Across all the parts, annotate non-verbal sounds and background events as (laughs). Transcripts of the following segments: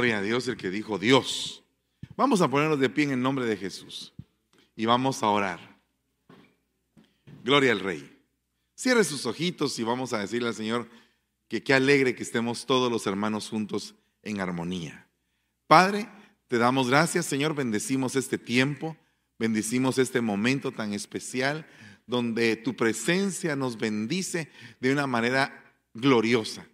Gloria a Dios el que dijo Dios. Vamos a ponernos de pie en el nombre de Jesús y vamos a orar. Gloria al Rey. Cierre sus ojitos y vamos a decirle al Señor que qué alegre que estemos todos los hermanos juntos en armonía. Padre, te damos gracias, Señor, bendecimos este tiempo, bendecimos este momento tan especial donde tu presencia nos bendice de una manera gloriosa.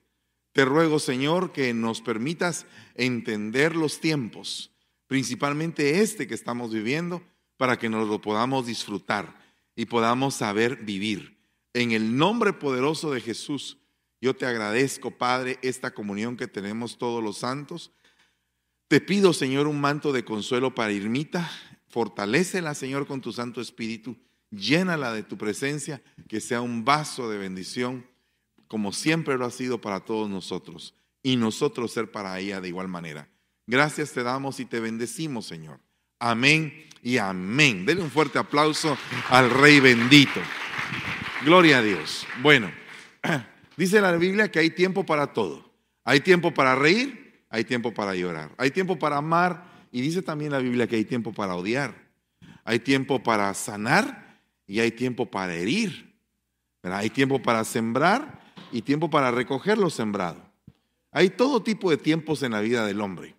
Te ruego, Señor, que nos permitas entender los tiempos, principalmente este que estamos viviendo, para que nos lo podamos disfrutar y podamos saber vivir. En el nombre poderoso de Jesús, yo te agradezco, Padre, esta comunión que tenemos todos los santos. Te pido, Señor, un manto de consuelo para Irmita. Fortalécela, Señor, con tu Santo Espíritu. Llénala de tu presencia, que sea un vaso de bendición como siempre lo ha sido para todos nosotros, y nosotros ser para ella de igual manera. Gracias te damos y te bendecimos, Señor. Amén y amén. Denle un fuerte aplauso al Rey bendito. Gloria a Dios. Bueno, (clears throat) dice la Biblia que hay tiempo para todo. Hay tiempo para reír, hay tiempo para llorar, hay tiempo para amar y dice también la Biblia que hay tiempo para odiar. Hay tiempo para sanar y hay tiempo para herir. Hay tiempo para sembrar y tiempo para recoger lo sembrado. Hay todo tipo de tiempos en la vida del hombre.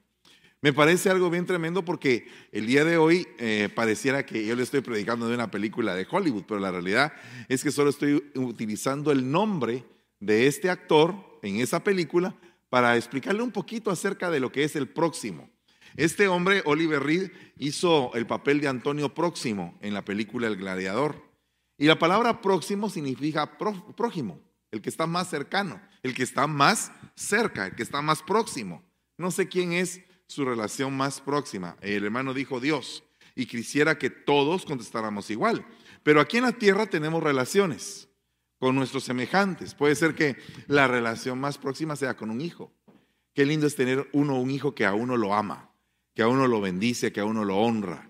Me parece algo bien tremendo porque el día de hoy eh, pareciera que yo le estoy predicando de una película de Hollywood, pero la realidad es que solo estoy utilizando el nombre de este actor en esa película para explicarle un poquito acerca de lo que es el próximo. Este hombre, Oliver Reed, hizo el papel de Antonio Próximo en la película El Gladiador. Y la palabra próximo significa prójimo el que está más cercano, el que está más cerca, el que está más próximo. No sé quién es su relación más próxima. El hermano dijo Dios y quisiera que todos contestáramos igual. Pero aquí en la tierra tenemos relaciones con nuestros semejantes. Puede ser que la relación más próxima sea con un hijo. Qué lindo es tener uno un hijo que a uno lo ama, que a uno lo bendice, que a uno lo honra.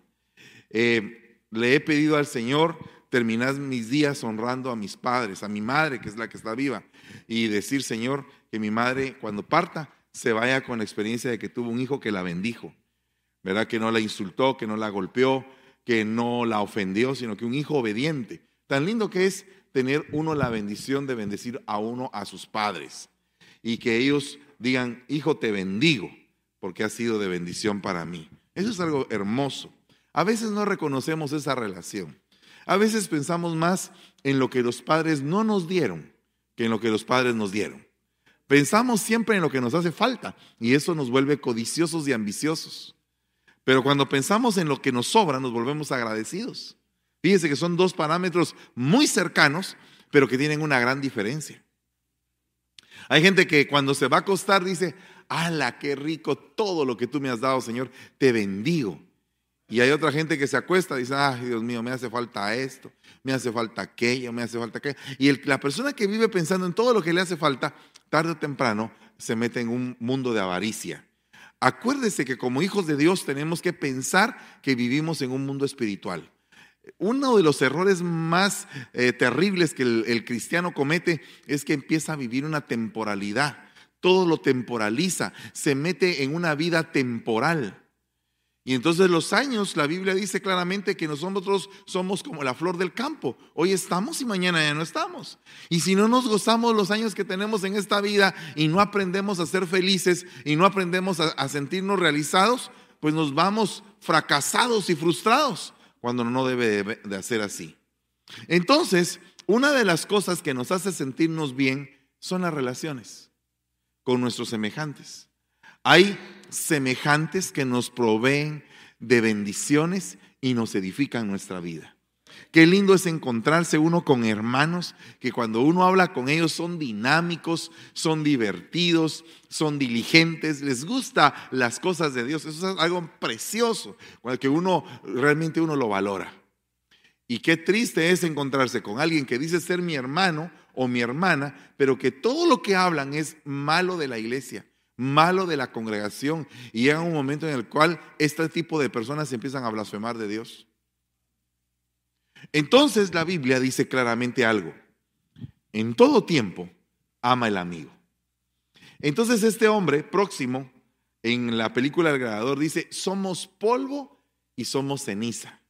Eh, le he pedido al Señor terminad mis días honrando a mis padres, a mi madre, que es la que está viva, y decir, Señor, que mi madre cuando parta se vaya con la experiencia de que tuvo un hijo que la bendijo, ¿verdad? Que no la insultó, que no la golpeó, que no la ofendió, sino que un hijo obediente. Tan lindo que es tener uno la bendición de bendecir a uno a sus padres y que ellos digan, hijo, te bendigo, porque ha sido de bendición para mí. Eso es algo hermoso. A veces no reconocemos esa relación. A veces pensamos más en lo que los padres no nos dieron que en lo que los padres nos dieron. Pensamos siempre en lo que nos hace falta y eso nos vuelve codiciosos y ambiciosos. Pero cuando pensamos en lo que nos sobra, nos volvemos agradecidos. Fíjense que son dos parámetros muy cercanos, pero que tienen una gran diferencia. Hay gente que cuando se va a acostar dice, ¡ala, qué rico todo lo que tú me has dado, Señor! Te bendigo. Y hay otra gente que se acuesta y dice, ay Dios mío, me hace falta esto, me hace falta aquello, me hace falta aquello. Y la persona que vive pensando en todo lo que le hace falta, tarde o temprano se mete en un mundo de avaricia. Acuérdese que como hijos de Dios tenemos que pensar que vivimos en un mundo espiritual. Uno de los errores más eh, terribles que el cristiano comete es que empieza a vivir una temporalidad. Todo lo temporaliza, se mete en una vida temporal. Y entonces los años, la Biblia dice claramente que nosotros somos como la flor del campo. Hoy estamos y mañana ya no estamos. Y si no nos gozamos los años que tenemos en esta vida y no aprendemos a ser felices y no aprendemos a, sentirnos realizados, pues nos vamos fracasados y frustrados cuando no debe de, hacer así. Entonces, una de las cosas que nos hace sentirnos bien son las relaciones con nuestros semejantes. Hay semejantes que nos proveen de bendiciones y nos edifican nuestra vida. Qué lindo es encontrarse uno con hermanos que cuando uno habla con ellos son dinámicos, son divertidos, son diligentes, les gusta las cosas de Dios. Eso es algo precioso, que uno realmente uno lo valora. Y qué triste es encontrarse con alguien que dice ser mi hermano o mi hermana, pero que todo lo que hablan es malo de la iglesia malo de la congregación y llega un momento en el cual este tipo de personas empiezan a blasfemar de Dios. Entonces la Biblia dice claramente algo. En todo tiempo ama el amigo. Entonces este hombre próximo en la película El Grabador dice, somos polvo y somos ceniza.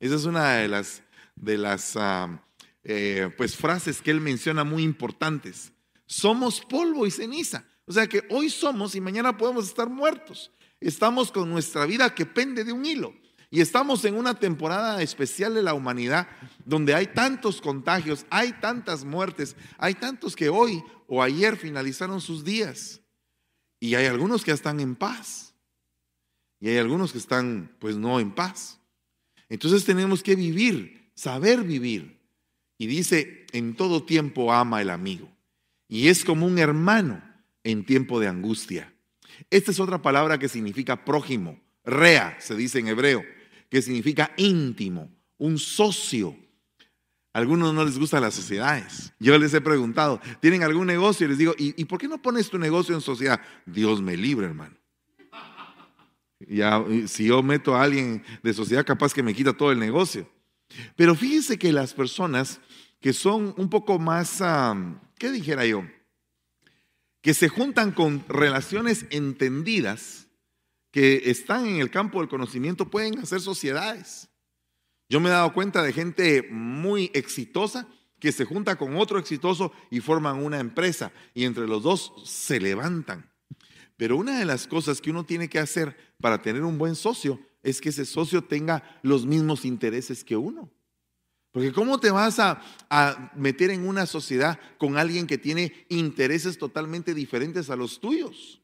Esa es una de las, de las ah, eh, pues, frases que él menciona muy importantes. Somos polvo y ceniza. O sea que hoy somos y mañana podemos estar muertos. Estamos con nuestra vida que pende de un hilo. Y estamos en una temporada especial de la humanidad donde hay tantos contagios, hay tantas muertes, hay tantos que hoy o ayer finalizaron sus días. Y hay algunos que están en paz. Y hay algunos que están pues no en paz. Entonces tenemos que vivir, saber vivir. Y dice, en todo tiempo ama el amigo. Y es como un hermano en tiempo de angustia. Esta es otra palabra que significa prójimo. Rea, se dice en hebreo que significa íntimo, un socio. A algunos no les gustan las sociedades. Yo les he preguntado, ¿tienen algún negocio? Y les digo, ¿y, por qué no pones tu negocio en sociedad? Dios me libre, hermano. Ya, si yo meto a alguien de sociedad, capaz que me quita todo el negocio. Pero fíjense que las personas que son un poco más, ¿qué dijera yo? Que se juntan con relaciones entendidas, que están en el campo del conocimiento pueden hacer sociedades. Yo me he dado cuenta de gente muy exitosa que se junta con otro exitoso y forman una empresa y entre los dos se levantan. Pero una de las cosas que uno tiene que hacer para tener un buen socio es que ese socio tenga los mismos intereses que uno. Porque ¿cómo te vas a, a, meter en una sociedad con alguien que tiene intereses totalmente diferentes a los tuyos?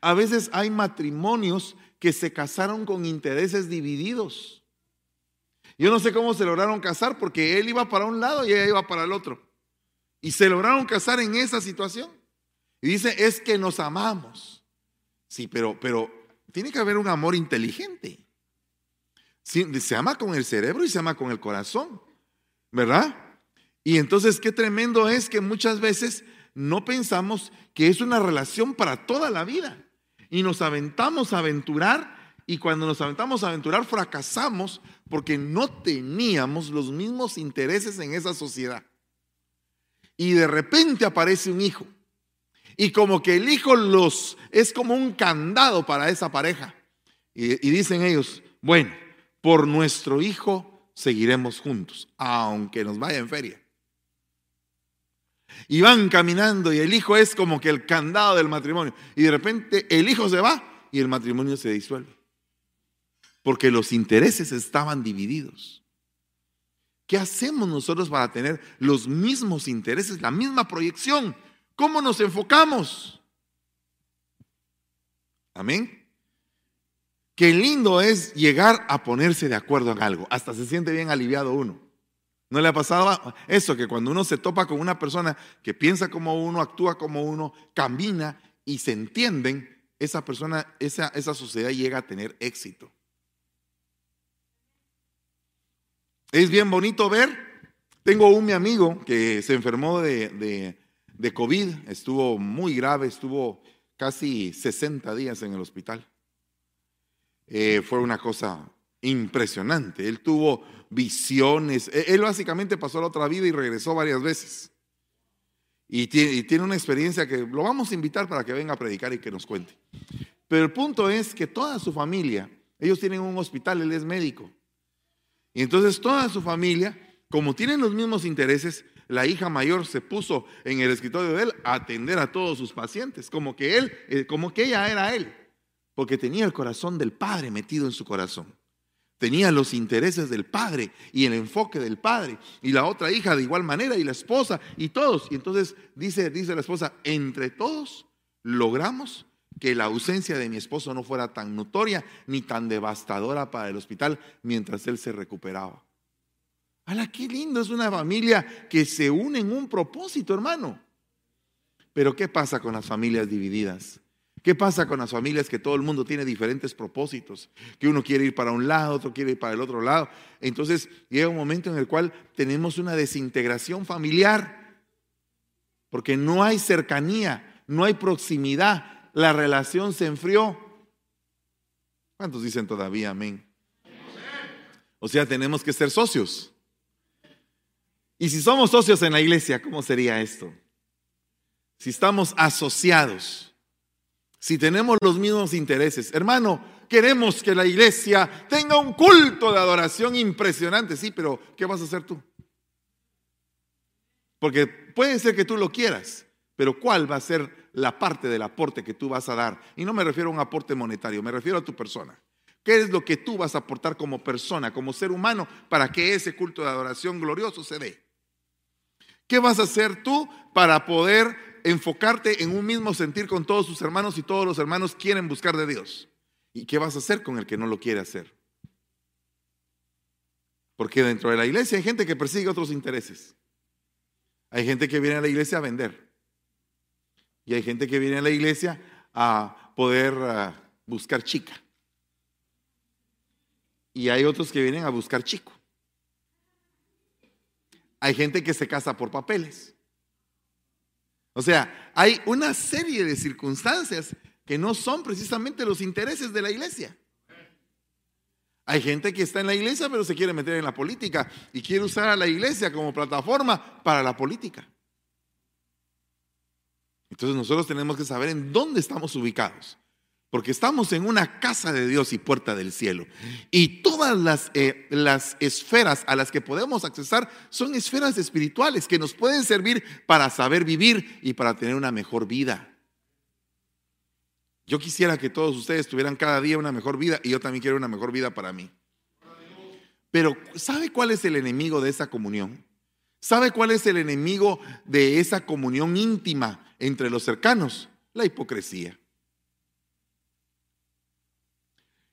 A veces hay matrimonios que se casaron con intereses divididos. Yo no sé cómo se lograron casar porque él iba para un lado y ella iba para el otro. Y se lograron casar en esa situación. Y dice, es que nos amamos. Sí, pero, pero tiene que haber un amor inteligente. Se ama con el cerebro y se ama con el corazón, ¿verdad? Y entonces qué tremendo es que muchas veces no pensamos que es una relación para toda la vida. Y nos aventamos a aventurar y cuando nos aventamos a aventurar fracasamos porque no teníamos los mismos intereses en esa sociedad. Y de repente aparece un hijo. Y como que el hijo los es como un candado para esa pareja. Y, y dicen ellos, bueno, por nuestro hijo seguiremos juntos, aunque nos vaya en feria. Y van caminando y el hijo es como que el candado del matrimonio. Y de repente el hijo se va y el matrimonio se disuelve. Porque los intereses estaban divididos. ¿Qué hacemos nosotros para tener los mismos intereses, la misma proyección? ¿Cómo nos enfocamos? Amén. Qué lindo es llegar a ponerse de acuerdo en algo. Hasta se siente bien aliviado uno. ¿No le ha pasado eso? Que cuando uno se topa con una persona que piensa como uno, actúa como uno, camina y se entienden, esa persona, esa, sociedad llega a tener éxito. Es bien bonito ver. Tengo un mi amigo que se enfermó de, de COVID, estuvo muy grave, estuvo casi 60 días en el hospital. Eh, fue una cosa impresionante. Él tuvo visiones. E-, él básicamente pasó la otra vida y regresó varias veces. Y tiene, una experiencia que lo vamos a invitar para que venga a predicar y que nos cuente. Pero el punto es que toda su familia, ellos tienen un hospital, él es médico. Y entonces toda su familia, como tienen los mismos intereses, la hija mayor se puso en el escritorio de él a atender a todos sus pacientes, como que él, eh, como que ella era él, porque tenía el corazón del padre metido en su corazón. Tenía los intereses del padre y el enfoque del padre. Y la otra hija de igual manera y la esposa y todos. Y entonces dice, dice la esposa, entre todos logramos que la ausencia de mi esposo no fuera tan notoria ni tan devastadora para el hospital mientras él se recuperaba. ¡Hala, qué lindo! Es una familia que se une en un propósito, hermano. Pero ¿qué pasa con las familias divididas? ¿Qué pasa con las familias que todo el mundo tiene diferentes propósitos? Que uno quiere ir para un lado, otro quiere ir para el otro lado. Entonces llega un momento en el cual tenemos una desintegración familiar, porque no hay cercanía, no hay proximidad, la relación se enfrió. ¿Cuántos dicen todavía amén? O sea, tenemos que ser socios. Y si somos socios en la iglesia, ¿cómo sería esto? Si estamos asociados si tenemos los mismos intereses, hermano, queremos que la iglesia tenga un culto de adoración impresionante, sí, pero ¿qué vas a hacer tú? Porque puede ser que tú lo quieras, pero ¿cuál va a ser la parte del aporte que tú vas a dar? Y no me refiero a un aporte monetario, me refiero a tu persona. ¿Qué es lo que tú vas a aportar como persona, como ser humano, para que ese culto de adoración glorioso se dé? ¿Qué vas a hacer tú para poder enfocarte en un mismo sentir con todos tus hermanos y todos los hermanos quieren buscar de Dios? ¿Y qué vas a hacer con el que no lo quiere hacer? Porque dentro de la iglesia hay gente que persigue otros intereses. Hay gente que viene a la iglesia a vender. Y hay gente que viene a la iglesia a poder buscar chica. Y hay otros que vienen a buscar chico. Hay gente que se casa por papeles. O sea, hay una serie de circunstancias que no son precisamente los intereses de la iglesia. Hay gente que está en la iglesia pero se quiere meter en la política y quiere usar a la iglesia como plataforma para la política. Entonces nosotros tenemos que saber en dónde estamos ubicados. Porque estamos en una casa de Dios y puerta del cielo. Y todas las, eh, las esferas a las que podemos accesar son esferas espirituales que nos pueden servir para saber vivir y para tener una mejor vida. Yo quisiera que todos ustedes tuvieran cada día una mejor vida y yo también quiero una mejor vida para mí. Pero ¿sabe cuál es el enemigo de esa comunión? ¿Sabe cuál es el enemigo de esa comunión íntima entre los cercanos? La hipocresía.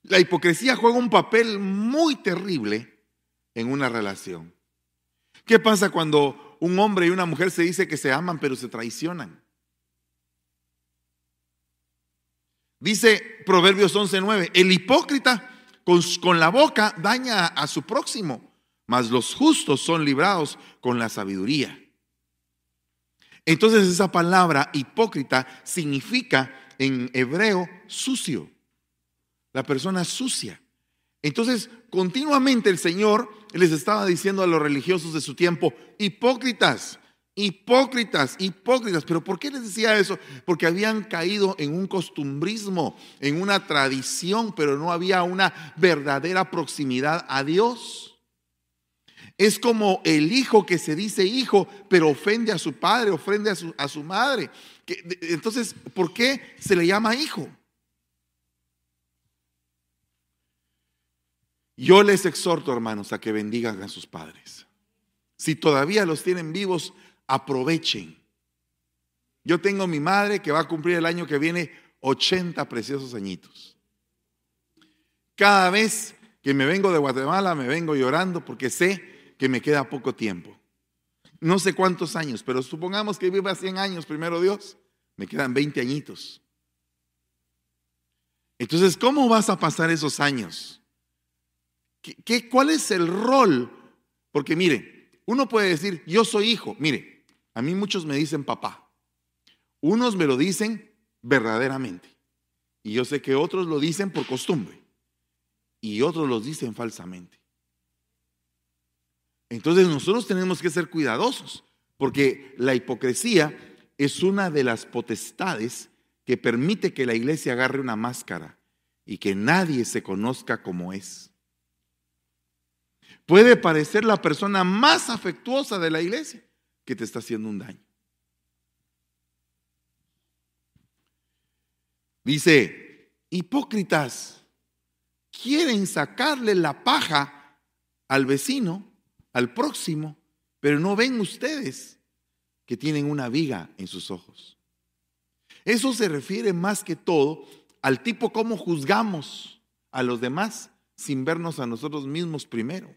La hipocresía juega un papel muy terrible en una relación. ¿Qué pasa cuando un hombre y una mujer se dice que se aman pero se traicionan? Dice Proverbios 11:9, el hipócrita con, con, la boca daña a su próximo, mas los justos son librados con la sabiduría. Entonces esa palabra hipócrita significa en hebreo sucio, la persona sucia. Entonces continuamente el Señor les estaba diciendo a los religiosos de su tiempo, hipócritas, Hipócritas, hipócritas. ¿Pero por qué les decía eso? Porque habían caído en un costumbrismo, en una tradición, pero no había una verdadera proximidad a Dios. Es como el hijo que se dice hijo, pero ofende a su padre, ofende a su, a su madre. Entonces, ¿por qué se le llama hijo? Yo les exhorto, hermanos, a que bendigan a sus padres. Si todavía los tienen vivos, aprovechen. Yo tengo mi madre que va a cumplir el año que viene 80 preciosos añitos. Cada vez que me vengo de Guatemala me vengo llorando porque sé que me queda poco tiempo. No sé cuántos años, pero supongamos que viva 100 años primero Dios, me quedan 20 añitos. Entonces, ¿cómo vas a pasar esos años? ¿Qué, cuál es el rol? Porque mire, uno puede decir, yo soy hijo. Mire, a mí muchos me dicen papá. Unos me lo dicen verdaderamente. Y yo sé que otros lo dicen por costumbre. Y otros lo dicen falsamente. Entonces nosotros tenemos que ser cuidadosos. Porque la hipocresía es una de las potestades que permite que la iglesia agarre una máscara y que nadie se conozca como es. Puede parecer la persona más afectuosa de la iglesia, que te está haciendo un daño. Dice, hipócritas, quieren sacarle la paja al vecino, al próximo, pero no ven ustedes que tienen una viga en sus ojos. Eso se refiere más que todo al tipo cómo juzgamos a los demás sin vernos a nosotros mismos primero.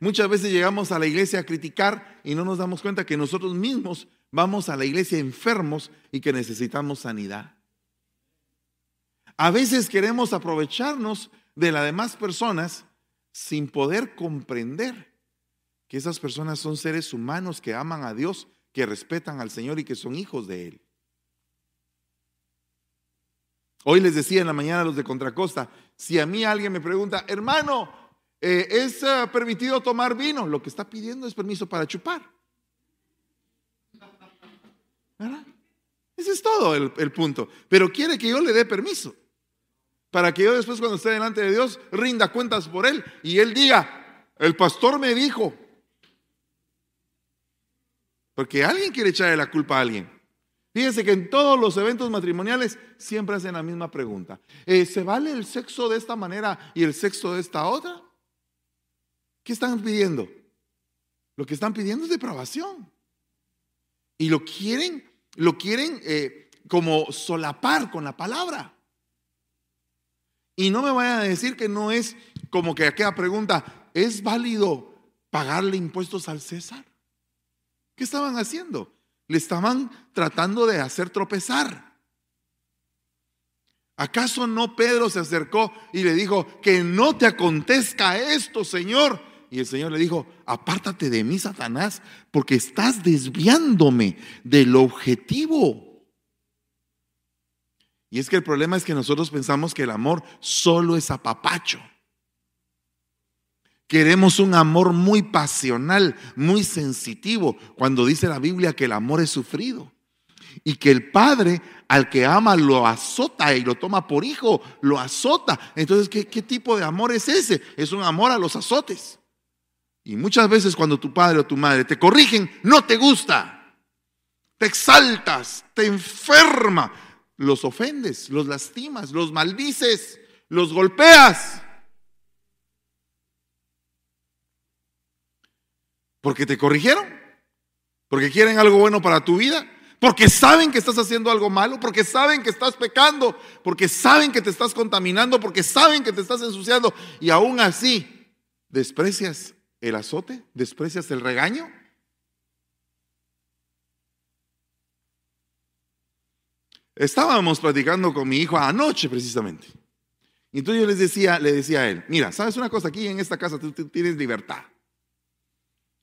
Muchas veces llegamos a la iglesia a criticar y no nos damos cuenta que nosotros mismos vamos a la iglesia enfermos y que necesitamos sanidad. A veces queremos aprovecharnos de las demás personas sin poder comprender que esas personas son seres humanos que aman a Dios, que respetan al Señor y que son hijos de Él. Hoy les decía en la mañana a los de Contracosta, si a mí alguien me pregunta, hermano, eh, es eh, permitido tomar vino. Lo que está pidiendo es permiso para chupar. ¿Verdad? Ese es todo el, punto. Pero quiere que yo le dé permiso. Para que yo después cuando esté delante de Dios rinda cuentas por él y él diga, el pastor me dijo. Porque alguien quiere echarle la culpa a alguien. Fíjense que en todos los eventos matrimoniales siempre hacen la misma pregunta. Eh, ¿Se vale el sexo de esta manera y el sexo de esta otra? ¿Qué están pidiendo? Lo que están pidiendo es depravación. Y lo quieren, lo quieren eh, como solapar con la palabra. Y no me vayan a decir que no es como que aquella pregunta, ¿es válido pagarle impuestos al César? ¿Qué estaban haciendo? Le estaban tratando de hacer tropezar. ¿Acaso no Pedro se acercó y le dijo, que no te acontezca esto, Señor? Y el Señor le dijo, apártate de mí, Satanás, porque estás desviándome del objetivo. Y es que el problema es que nosotros pensamos que el amor solo es apapacho. Queremos un amor muy pasional, muy sensitivo, cuando dice la Biblia que el amor es sufrido. Y que el padre al que ama lo azota y lo toma por hijo, lo azota. Entonces, ¿qué, qué tipo de amor es ese? Es un amor a los azotes. Y muchas veces cuando tu padre o tu madre te corrigen, no te gusta. Te exaltas, te enferma, los ofendes, los lastimas, los maldices, los golpeas. Porque te corrigieron, porque quieren algo bueno para tu vida, porque saben que estás haciendo algo malo, porque saben que estás pecando, porque saben que te estás contaminando, porque saben que te estás ensuciando y aún así desprecias el azote? ¿Desprecias el regaño? Estábamos platicando con mi hijo anoche precisamente. Y entonces yo les decía, le decía a él, mira, ¿sabes una cosa? Aquí en esta casa tú, tú tienes libertad.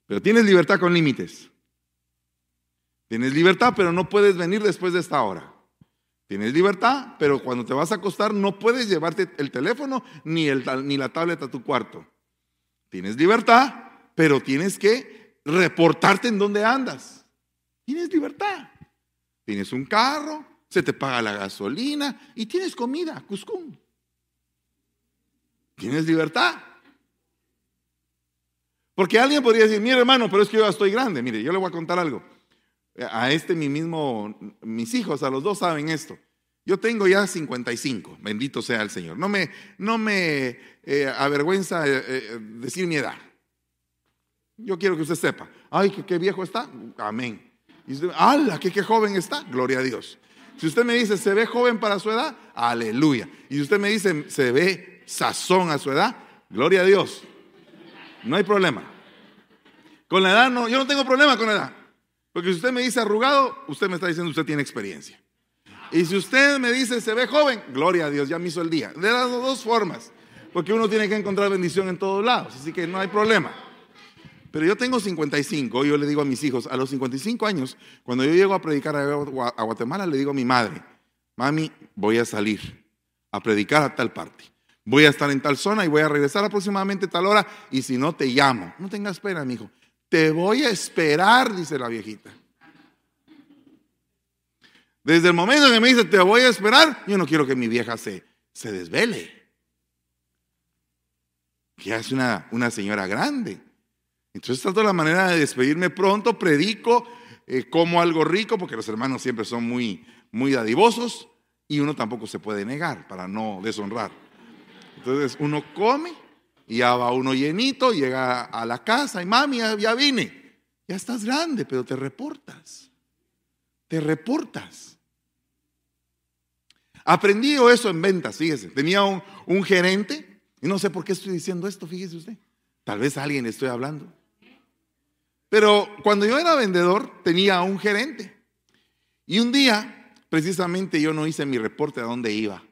Pero tienes libertad con límites. Tienes libertad, pero no puedes venir después de esta hora. Tienes libertad, pero cuando te vas a acostar no puedes llevarte el teléfono ni, el, ni la tablet a tu cuarto. Tienes libertad, pero tienes que reportarte en dónde andas. Tienes libertad. Tienes un carro, se te paga la gasolina y tienes comida, cuscún. Tienes libertad. Porque alguien podría decir, mire hermano, pero es que yo ya estoy grande. Mire, yo le voy a contar algo. A este mi mismo, mis hijos, a los dos saben esto. Yo tengo ya 55, bendito sea el Señor. No me, no me eh, avergüenza eh, eh, decir mi edad. Yo quiero que usted sepa. Ay, qué viejo está. Amén. Y usted, ¡Hala! Que qué joven está. Gloria a Dios. Si usted me dice, ¿se ve joven para su edad? Aleluya. Y si usted me dice, ¿se ve sazón a su edad? Gloria a Dios. No hay problema. Con la edad no, yo no tengo problema con la edad. Porque si usted me dice arrugado, usted me está diciendo, usted tiene experiencia. Y si usted me dice, se ve joven, gloria a Dios, ya me hizo el día. De las dos formas, porque uno tiene que encontrar bendición en todos lados, así que no hay problema. Pero yo tengo 55, yo le digo a mis hijos, a los 55 años, cuando yo llego a predicar a Guatemala, le digo a mi madre, mami, voy a salir a predicar a tal parte. Voy a estar en tal zona y voy a regresar aproximadamente tal hora y si no te llamo. No tengas pena, mi hijo. Te voy a esperar, dice la viejita. Desde el momento en que me dice, te voy a esperar, yo no quiero que mi vieja se, se desvele. Que es una, una señora grande. Entonces trato la manera de despedirme pronto, predico, eh, como algo rico, porque los hermanos siempre son muy, muy dadivosos y uno tampoco se puede negar para no deshonrar. Entonces uno come y ya va uno llenito, llega a la casa y mami, ya vine. Ya estás grande, pero te reportas. Te reportas. Aprendí eso en ventas, fíjese. Tenía un, un, gerente, y no sé por qué estoy diciendo esto, fíjese usted. Tal vez a alguien le estoy hablando. Pero cuando yo era vendedor, tenía un gerente. Y un día, precisamente, yo no hice mi reporte a dónde iba.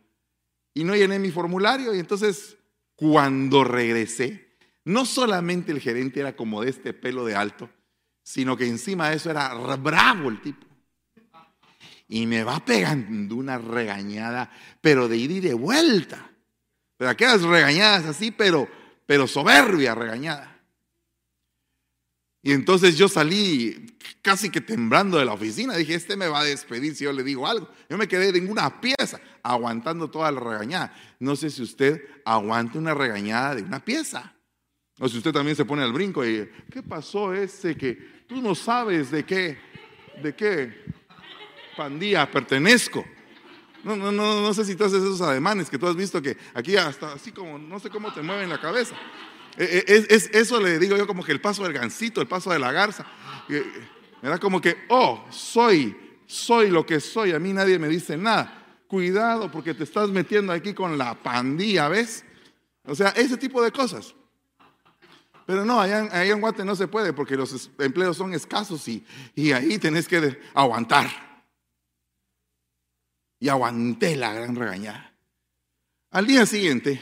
Y no llené mi formulario. Y entonces, cuando regresé, no solamente el gerente era como de este pelo de alto, sino que encima de eso era bravo el tipo y me va pegando una regañada, pero de ida y de vuelta. Pero aquellas regañadas así, pero, pero soberbia regañada. Y entonces yo salí casi que temblando de la oficina. Dije, este me va a despedir si yo le digo algo. Yo me quedé en una pieza aguantando toda la regañada. No sé si usted aguante una regañada de una pieza. O si usted también se pone al brinco y, ¿qué pasó ese que tú no sabes de qué, de qué pandilla pertenezco? No, no, no, no sé si tú haces esos ademanes que tú has visto que aquí hasta así como, no sé cómo te mueven la cabeza. E, e, es, eso le digo yo como que el paso del gancito, el paso de la garza. Me da como que, oh, soy, soy lo que soy, a mí nadie me dice nada. Cuidado porque te estás metiendo aquí con la pandilla, ¿ves? O sea, ese tipo de cosas. Pero no, allá, en Guate no se puede porque los empleos son escasos y, y ahí tenés que aguantar. Y aguanté la gran regañada. Al día siguiente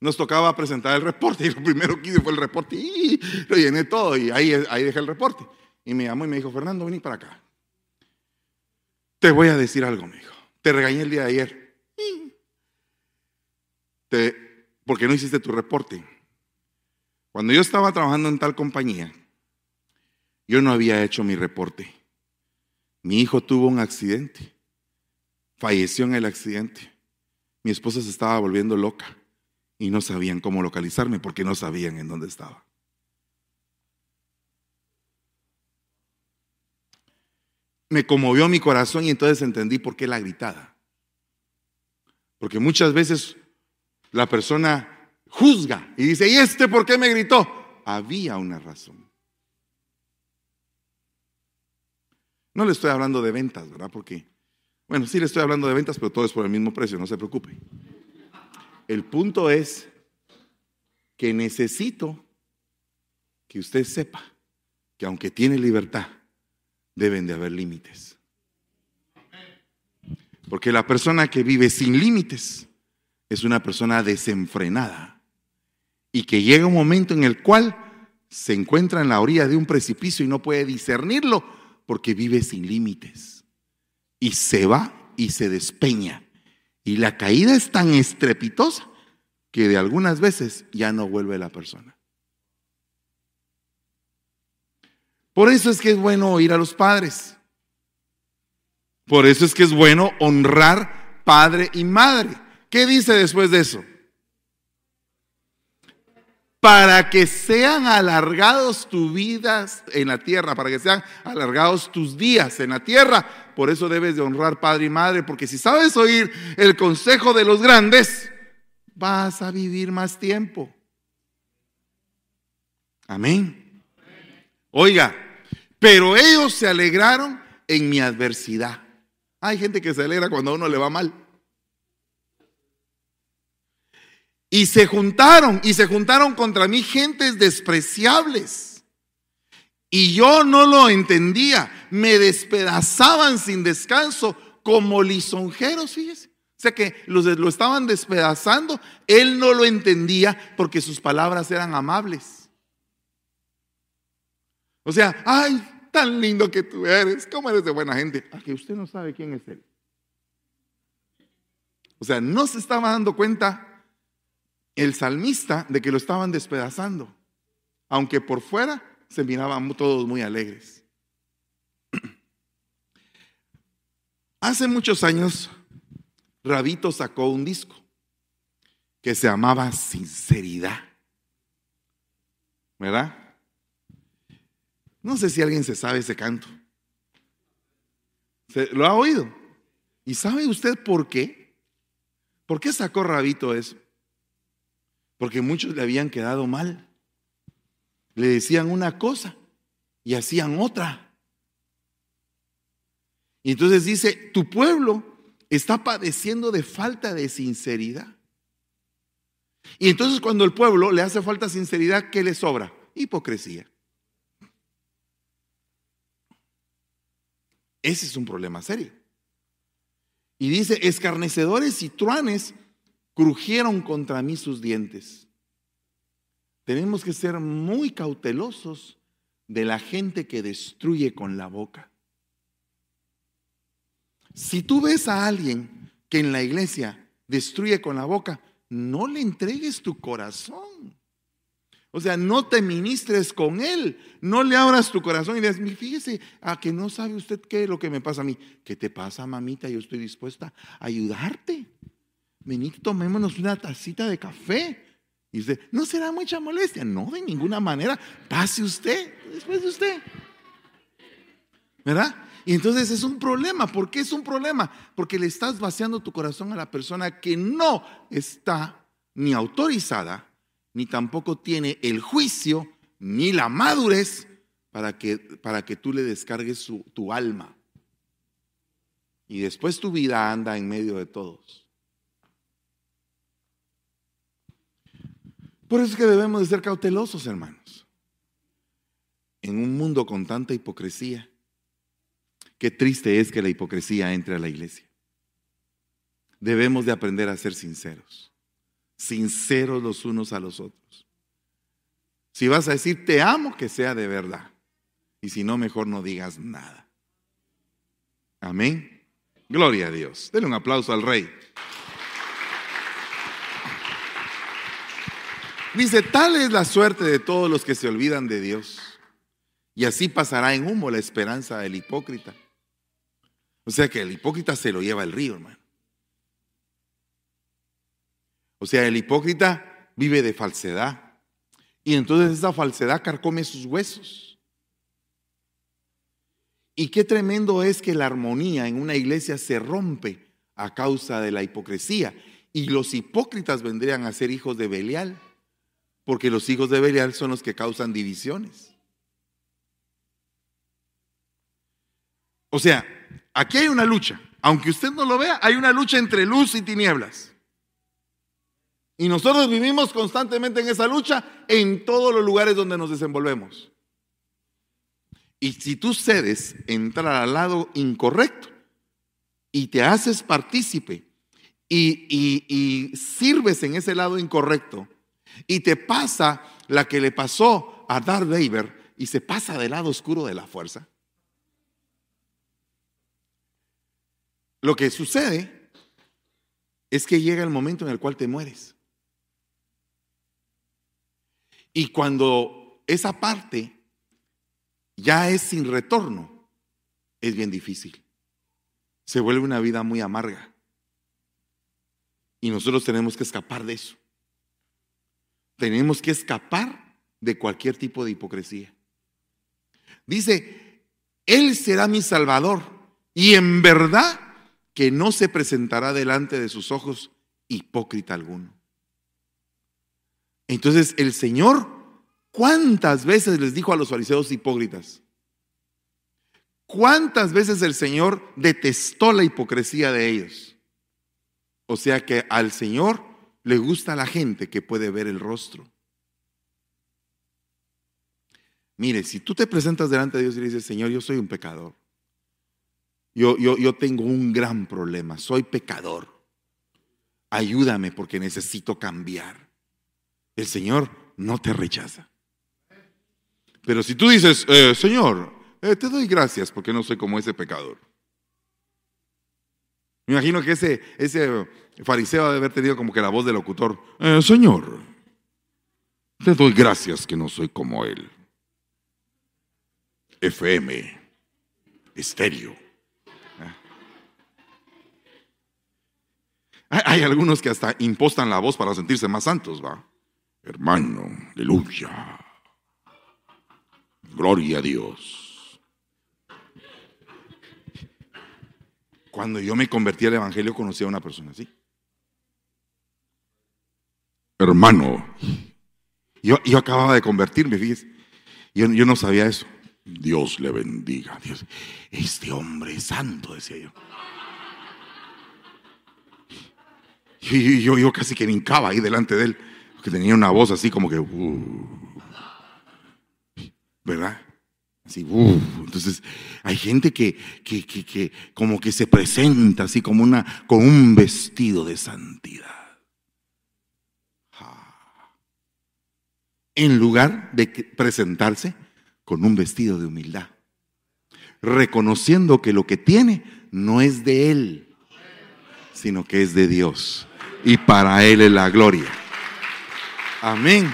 nos tocaba presentar el reporte y lo primero que hice fue el reporte lo llené todo y ahí, ahí dejé el reporte. Y me llamó y me dijo, Fernando, vení para acá. Te voy a decir algo, me dijo. Te regañé el día de ayer. Te, porque no hiciste tu reporte. Cuando yo estaba trabajando en tal compañía, yo no había hecho mi reporte. Mi hijo tuvo un accidente. Falleció en el accidente. Mi esposa se estaba volviendo loca y no sabían cómo localizarme porque no sabían en dónde estaba. Me conmovió mi corazón y entonces entendí por qué la gritada. Porque muchas veces la persona juzga y dice, ¿y este por qué me gritó? Había una razón. No le estoy hablando de ventas, ¿verdad? Porque bueno, sí le estoy hablando de ventas, pero todo es por el mismo precio, no se preocupe. El punto es que necesito que usted sepa que aunque tiene libertad, deben de haber límites. Porque la persona que vive sin límites es una persona desenfrenada y que llega un momento en el cual se encuentra en la orilla de un precipicio y no puede discernirlo porque vive sin límites y se va y se despeña. Y la caída es tan estrepitosa que de algunas veces ya no vuelve la persona. Por eso es que es bueno oír a los padres. Por eso es que es bueno honrar padre y madre. ¿Qué dice después de eso? Para que sean alargados tus vidas en la tierra, para que sean alargados tus días en la tierra. Por eso debes de honrar padre y madre, porque si sabes oír el consejo de los grandes, vas a vivir más tiempo. Amén. Oiga, pero ellos se alegraron en mi adversidad. Hay gente que se alegra cuando a uno le va mal. Y se juntaron, y se juntaron contra mí gentes despreciables. Y yo no lo entendía. Me despedazaban sin descanso como lisonjeros, fíjese. O sea que los, lo estaban despedazando. Él no lo entendía porque sus palabras eran amables. O sea, ay, tan lindo que tú eres, cómo eres de buena gente. A que usted no sabe quién es él. O sea, no se estaba dando cuenta el salmista de que lo estaban despedazando, aunque por fuera se miraban todos muy alegres. (clears throat) Hace muchos años, Rabito sacó un disco que se llamaba Sinceridad. ¿Verdad? No sé si alguien se sabe ese canto. ¿Se, ¿Lo ha oído? ¿Y sabe usted por qué? ¿Por qué sacó Rabito eso? Porque muchos le habían quedado mal. Le decían una cosa y hacían otra. Y entonces dice, tu pueblo está padeciendo de falta de sinceridad. Y entonces cuando el pueblo le hace falta sinceridad, ¿qué le sobra? Hipocresía. Ese es un problema serio. Y dice, escarnecedores y truanes crujieron contra mí sus dientes. Tenemos que ser muy cautelosos de la gente que destruye con la boca. Si tú ves a alguien que en la iglesia destruye con la boca, no le entregues tu corazón. O sea, no te ministres con él. No le abras tu corazón y digas, fíjese, a que no sabe usted qué es lo que me pasa a mí. ¿Qué te pasa, mamita? Yo estoy dispuesta a ayudarte. Vení, tomémonos una tacita de café. Y usted, no será mucha molestia. No, de ninguna manera. Pase usted, después de usted. ¿Verdad? Y entonces es un problema. ¿Por qué es un problema? Porque le estás vaciando tu corazón a la persona que no está ni autorizada ni tampoco tiene el juicio, ni la madurez para que, para que tú le descargues tu alma. Y después tu vida anda en medio de todos. Por eso es que debemos de ser cautelosos, hermanos. En un mundo con tanta hipocresía, qué triste es que la hipocresía entre a la iglesia. Debemos de aprender a ser sinceros sinceros los unos a los otros. Si vas a decir te amo, que sea de verdad. Y si no, mejor no digas nada. Amén. Gloria a Dios. Denle un aplauso al rey. Dice, tal es la suerte de todos los que se olvidan de Dios. Y así pasará en humo la esperanza del hipócrita. O sea que el hipócrita se lo lleva el río, hermano. O sea, el hipócrita vive de falsedad. Y entonces esa falsedad carcome sus huesos. Y qué tremendo es que la armonía en una iglesia se rompe a causa de la hipocresía. Y los hipócritas vendrían a ser hijos de Belial, porque los hijos de Belial son los que causan divisiones. O sea, aquí hay una lucha. Aunque usted no lo vea, hay una lucha entre luz y tinieblas. Y nosotros vivimos constantemente en esa lucha en todos los lugares donde nos desenvolvemos. Y si tú cedes entrar al lado incorrecto y te haces partícipe y, sirves en ese lado incorrecto y te pasa la que le pasó a Darth Vader y se pasa del lado oscuro de la fuerza, lo que sucede es que llega el momento en el cual te mueres. Y cuando esa parte ya es sin retorno, es bien difícil. Se vuelve una vida muy amarga. Y nosotros tenemos que escapar de eso. Tenemos que escapar de cualquier tipo de hipocresía. Dice, Él será mi Salvador y en verdad que no se presentará delante de sus ojos hipócrita alguno. Entonces el Señor, ¿cuántas veces les dijo a los fariseos hipócritas? ¿Cuántas veces el Señor detestó la hipocresía de ellos? O sea que al Señor le gusta la gente que puede ver el rostro. Mire, si tú te presentas delante de Dios y le dices, Señor, yo soy un pecador. Yo, yo, yo tengo un gran problema, soy pecador. Ayúdame porque necesito cambiar el Señor no te rechaza. Pero si tú dices, eh, Señor, eh, te doy gracias porque no soy como ese pecador. Me imagino que ese, ese fariseo debe haber tenido como que la voz del locutor, eh, Señor, te doy gracias que no soy como él. FM, estéreo. Hay algunos que hasta impostan la voz para sentirse más santos, ¿va? Hermano, aleluya. Gloria a Dios. Cuando yo me convertí al Evangelio conocí a una persona así. Hermano, yo, yo acababa de convertirme, fíjese. Yo, yo no sabía eso. Dios le bendiga. Dios, este hombre es santo, decía yo. Y yo, yo casi que hincaba ahí delante de él que tenía una voz así como que, uh, ¿verdad? Así, uh, entonces hay gente que, que, que, como que se presenta así como una, con un vestido de santidad. En lugar de presentarse con un vestido de humildad, reconociendo que lo que tiene no es de él, sino que es de Dios. Y para él es la gloria. Amén.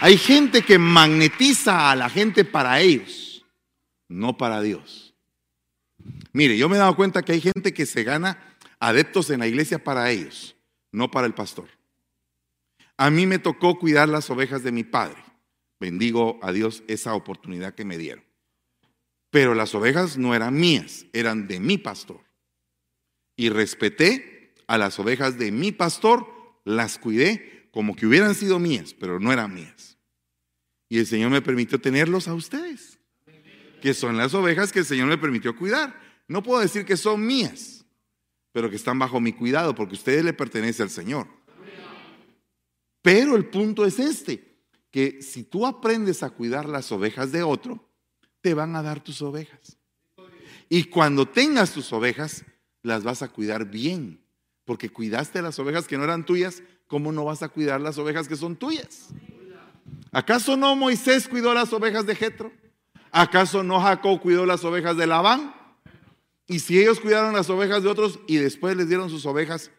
Hay gente que magnetiza a la gente para ellos, no para Dios. Mire, yo me he dado cuenta que hay gente que se gana adeptos en la iglesia para ellos, no para el pastor. A mí me tocó cuidar las ovejas de mi padre. Bendigo a Dios esa oportunidad que me dieron. Pero las ovejas no eran mías, eran de mi pastor. Y respeté a las ovejas de mi pastor, las cuidé como que hubieran sido mías, pero no eran mías. Y el Señor me permitió tenerlos a ustedes, que son las ovejas que el Señor me permitió cuidar. No puedo decir que son mías, pero que están bajo mi cuidado, porque ustedes le pertenecen al Señor. Pero el punto es este, que si tú aprendes a cuidar las ovejas de otro, te van a dar tus ovejas. Y cuando tengas tus ovejas, las vas a cuidar bien. Porque cuidaste las ovejas que no eran tuyas, ¿cómo no vas a cuidar las ovejas que son tuyas? ¿Acaso no Moisés cuidó las ovejas de Jetro? ¿Acaso no Jacob cuidó las ovejas de Labán? Y si ellos cuidaron las ovejas de otros y después les dieron sus ovejas,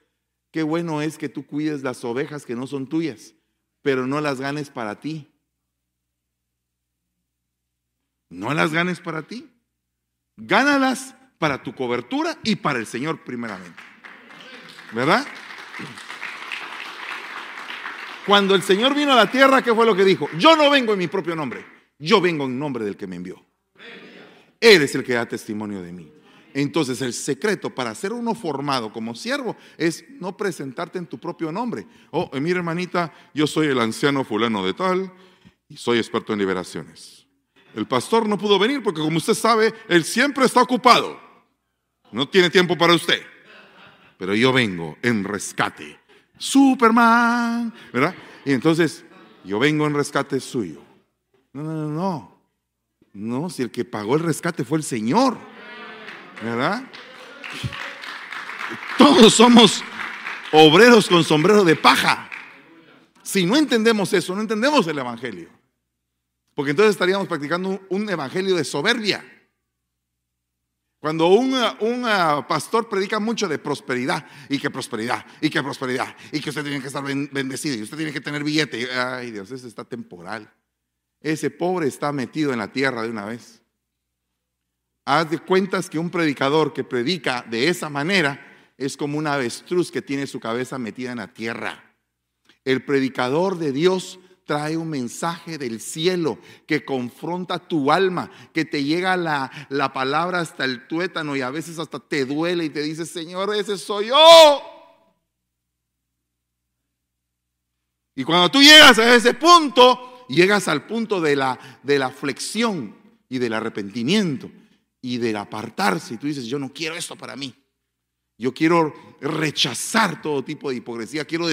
qué bueno es que tú cuides las ovejas que no son tuyas, pero no las ganes para ti. No las ganes para ti. Gánalas para tu cobertura y para el Señor primeramente. ¿Verdad? Cuando el Señor vino a la tierra, ¿qué fue lo que dijo? Yo no vengo en mi propio nombre, yo vengo en nombre del que me envió. Él es el que da testimonio de mí. Entonces el secreto para ser uno formado como siervo es no presentarte en tu propio nombre. Oh, eh, mira hermanita, yo soy el anciano fulano de tal y soy experto en liberaciones. El pastor no pudo venir porque como usted sabe, él siempre está ocupado. No tiene tiempo para usted. Pero yo vengo en rescate. Superman, ¿verdad? Y entonces, yo vengo en rescate suyo. No, no, no, no. No, si el que pagó el rescate fue el Señor. ¿Verdad? Todos somos obreros con sombrero de paja. Si no entendemos eso, no entendemos el Evangelio. Porque entonces estaríamos practicando un, evangelio de soberbia. Cuando un, un, uh, pastor predica mucho de prosperidad, y que prosperidad, y que prosperidad, y que usted tiene que estar bendecido, y usted tiene que tener billete, ay Dios, ese está temporal. Ese pobre está metido en la tierra de una vez. Haz de cuentas que un predicador que predica de esa manera es como un avestruz que tiene su cabeza metida en la tierra. El predicador de Dios trae un mensaje del cielo que confronta tu alma, que te llega la, la palabra hasta el tuétano y a veces hasta te duele y te dice, Señor, ese soy yo. Y cuando tú llegas a ese punto, llegas al punto de la, de la flexión y del arrepentimiento y del apartarse. Y tú dices, yo no quiero esto para mí. Yo quiero rechazar todo tipo de hipocresía, quiero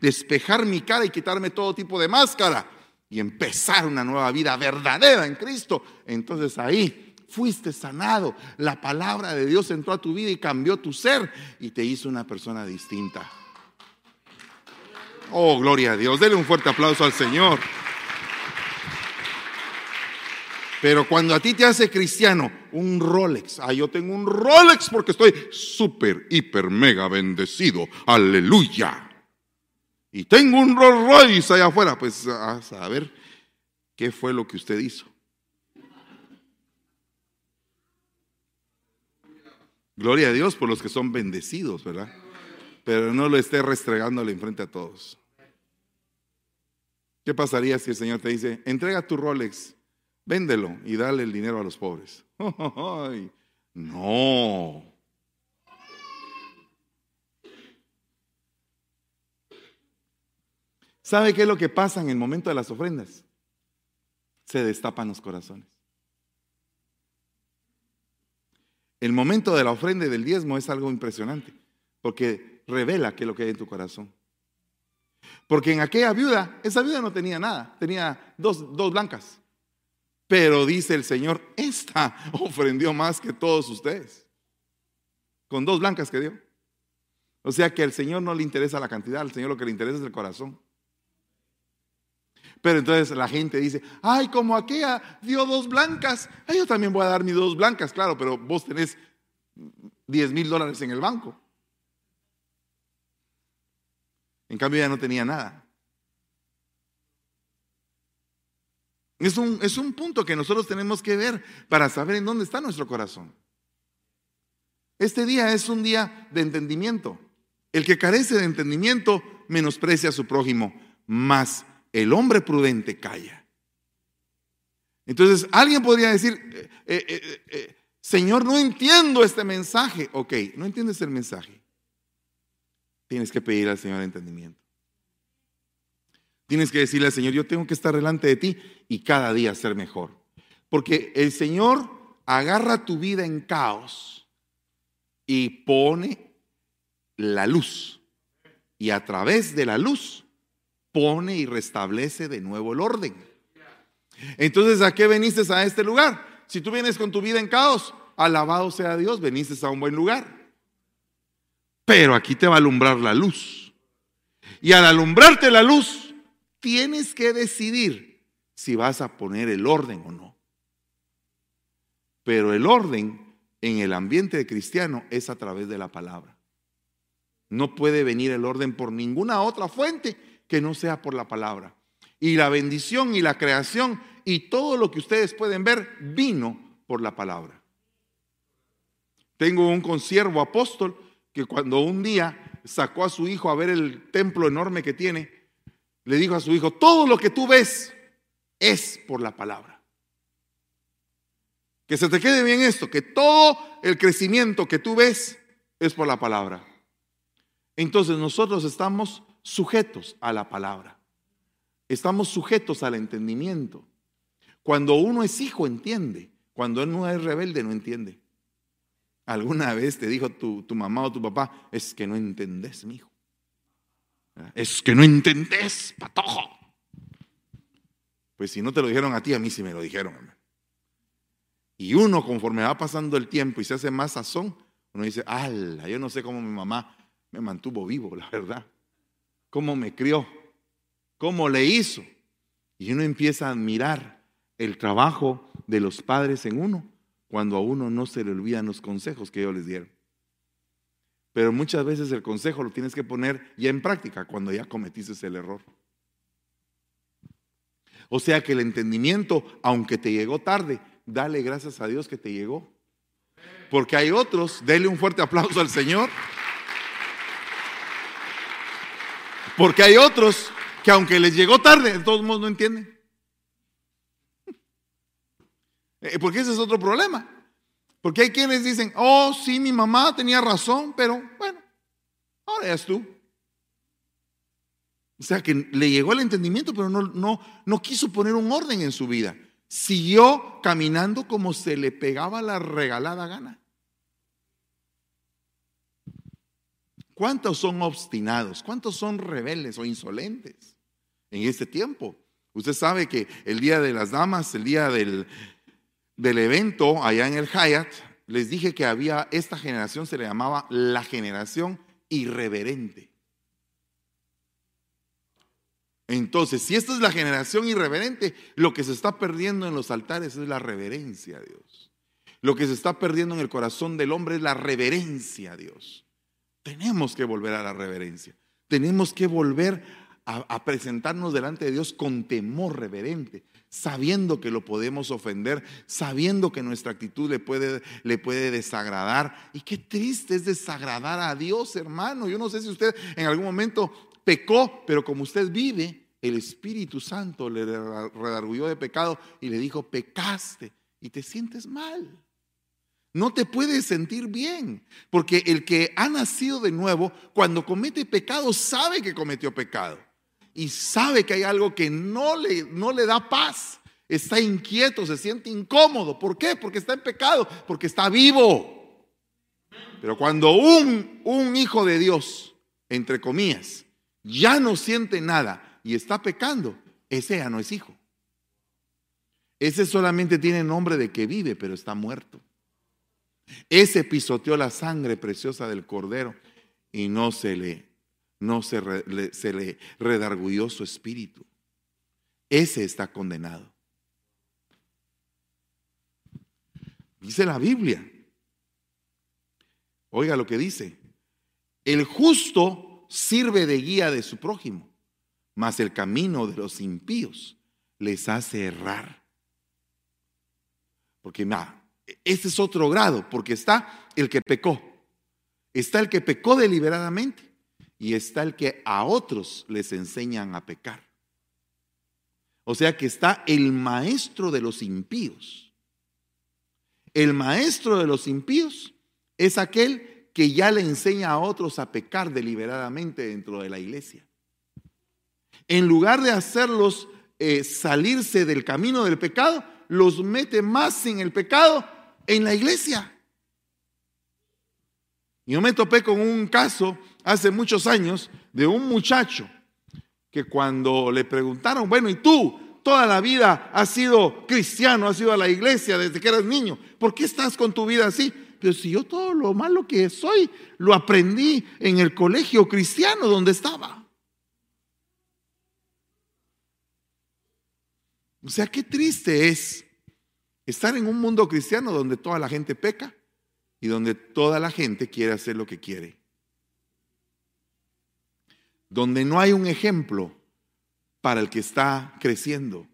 despejar mi cara y quitarme todo tipo de máscara y empezar una nueva vida verdadera en Cristo. Entonces ahí fuiste sanado, la palabra de Dios entró a tu vida y cambió tu ser y te hizo una persona distinta. Oh, gloria a Dios, dele un fuerte aplauso al Señor. Pero cuando a ti te hace cristiano un Rolex, ah, yo tengo un Rolex porque estoy súper, hiper, mega bendecido, aleluya. Y tengo un Rolls Royce allá afuera, pues a saber qué fue lo que usted hizo. Gloria a Dios por los que son bendecidos, ¿verdad? Pero no lo esté restregándole enfrente a todos. ¿Qué pasaría si el Señor te dice, entrega tu Rolex véndelo y dale el dinero a los pobres. (laughs) no. ¿Sabe qué es lo que pasa en el momento de las ofrendas? Se destapan los corazones. El momento de la ofrenda y del diezmo es algo impresionante, porque revela qué es lo que hay en tu corazón. Porque en aquella viuda, esa viuda no tenía nada, tenía dos, dos blancas. Pero dice el Señor, esta ofrendió más que todos ustedes. Con dos blancas que dio. O sea que al Señor no le interesa la cantidad, al Señor lo que le interesa es el corazón. Pero entonces la gente dice, ay, como aquella dio dos blancas, yo también voy a dar mis dos blancas, claro, pero vos tenés 10 mil dólares en el banco. En cambio ella no tenía nada. Es un, es un punto que nosotros tenemos que ver para saber en dónde está nuestro corazón. Este día es un día de entendimiento. El que carece de entendimiento menosprecia a su prójimo, mas el hombre prudente calla. Entonces, alguien podría decir, eh, eh, eh, Señor, no entiendo este mensaje. Ok, no entiendes el mensaje. Tienes que pedir al Señor entendimiento. Tienes que decirle al Señor, yo tengo que estar delante de ti y cada día ser mejor. Porque el Señor agarra tu vida en caos y pone la luz. Y a través de la luz pone y restablece de nuevo el orden. Entonces, ¿a qué veniste a este lugar? Si tú vienes con tu vida en caos, alabado sea Dios, veniste a un buen lugar. Pero aquí te va a alumbrar la luz. Y al alumbrarte la luz, tienes que decidir si vas a poner el orden o no. Pero el orden en el ambiente cristiano es a través de la palabra. No puede venir el orden por ninguna otra fuente que no sea por la palabra. Y la bendición y la creación y todo lo que ustedes pueden ver vino por la palabra. Tengo un consiervo apóstol que cuando un día sacó a su hijo a ver el templo enorme que tiene, le dijo a su hijo, todo lo que tú ves es por la palabra. Que se te quede bien esto, que todo el crecimiento que tú ves es por la palabra. Entonces nosotros estamos sujetos a la palabra. Estamos sujetos al entendimiento. Cuando uno es hijo, entiende. Cuando uno es rebelde, no entiende. Alguna vez te dijo tu, mamá o tu papá, es que no entendés, mi hijo. Es que no entendés, patojo. Pues si no te lo dijeron a ti, a mí sí me lo dijeron. Y uno, conforme va pasando el tiempo y se hace más sazón, uno dice, ala, yo no sé cómo mi mamá me mantuvo vivo, la verdad. Cómo me crió, cómo le hizo. Y uno empieza a admirar el trabajo de los padres en uno, cuando a uno no se le olvidan los consejos que ellos les dieron. Pero muchas veces el consejo lo tienes que poner ya en práctica cuando ya cometiste el error. O sea que el entendimiento, aunque te llegó tarde, dale gracias a Dios que te llegó. Porque hay otros, dele un fuerte aplauso al Señor. Porque hay otros que aunque les llegó tarde, de todos modos no entienden. Eh, porque ese es otro problema. Porque hay quienes dicen, oh, sí, mi mamá tenía razón, pero bueno, ahora es tú. O sea que le llegó el entendimiento, pero no, no, no quiso poner un orden en su vida. Siguió caminando como se le pegaba la regalada gana. ¿Cuántos son obstinados? ¿Cuántos son rebeldes o insolentes en este tiempo? Usted sabe que el día de las damas, el día del, del evento allá en el Hyatt, les dije que había, esta generación se le llamaba la generación irreverente. Entonces, si esta es la generación irreverente, lo que se está perdiendo en los altares es la reverencia a Dios. Lo que se está perdiendo en el corazón del hombre es la reverencia a Dios. Tenemos que volver a la reverencia. Tenemos que volver a, a presentarnos delante de Dios con temor reverente sabiendo que lo podemos ofender, sabiendo que nuestra actitud le puede, le puede desagradar. Y qué triste es desagradar a Dios, hermano. Yo no sé si usted en algún momento pecó, pero como usted vive, el Espíritu Santo le redarguyó de pecado y le dijo, pecaste y te sientes mal. No te puedes sentir bien, porque el que ha nacido de nuevo, cuando comete pecado, sabe que cometió pecado y sabe que hay algo que no le, no le da paz. Está inquieto, se siente incómodo. ¿Por qué? Porque está en pecado, porque está vivo. Pero cuando un, un hijo de Dios, entre comillas, ya no siente nada y está pecando, ese ya no es hijo. Ese solamente tiene nombre de que vive, pero está muerto. Ese pisoteó la sangre preciosa del cordero y no se le no se, le, se le redarguyó su espíritu. Ese está condenado. Dice la Biblia. Oiga lo que dice. El justo sirve de guía de su prójimo, mas el camino de los impíos les hace errar. Porque mira, este es otro grado, porque está el que pecó, está el que pecó deliberadamente y está el que a otros les enseñan a pecar. O sea que está el maestro de los impíos. El maestro de los impíos es aquel que ya le enseña a otros a pecar deliberadamente dentro de la iglesia. En lugar de hacerlos eh, salirse del camino del pecado, los mete más en el pecado en la iglesia. Yo me topé con un caso hace muchos años de un muchacho que cuando le preguntaron, bueno, ¿y tú toda la vida has sido cristiano, has ido a la iglesia desde que eras niño? ¿Por qué estás con tu vida así? Pero si yo todo lo malo que soy lo aprendí en el colegio cristiano donde estaba. O sea, qué triste es estar en un mundo cristiano donde toda la gente peca y donde toda la gente quiere hacer lo que quiere. Donde no hay un ejemplo para el que está creciendo.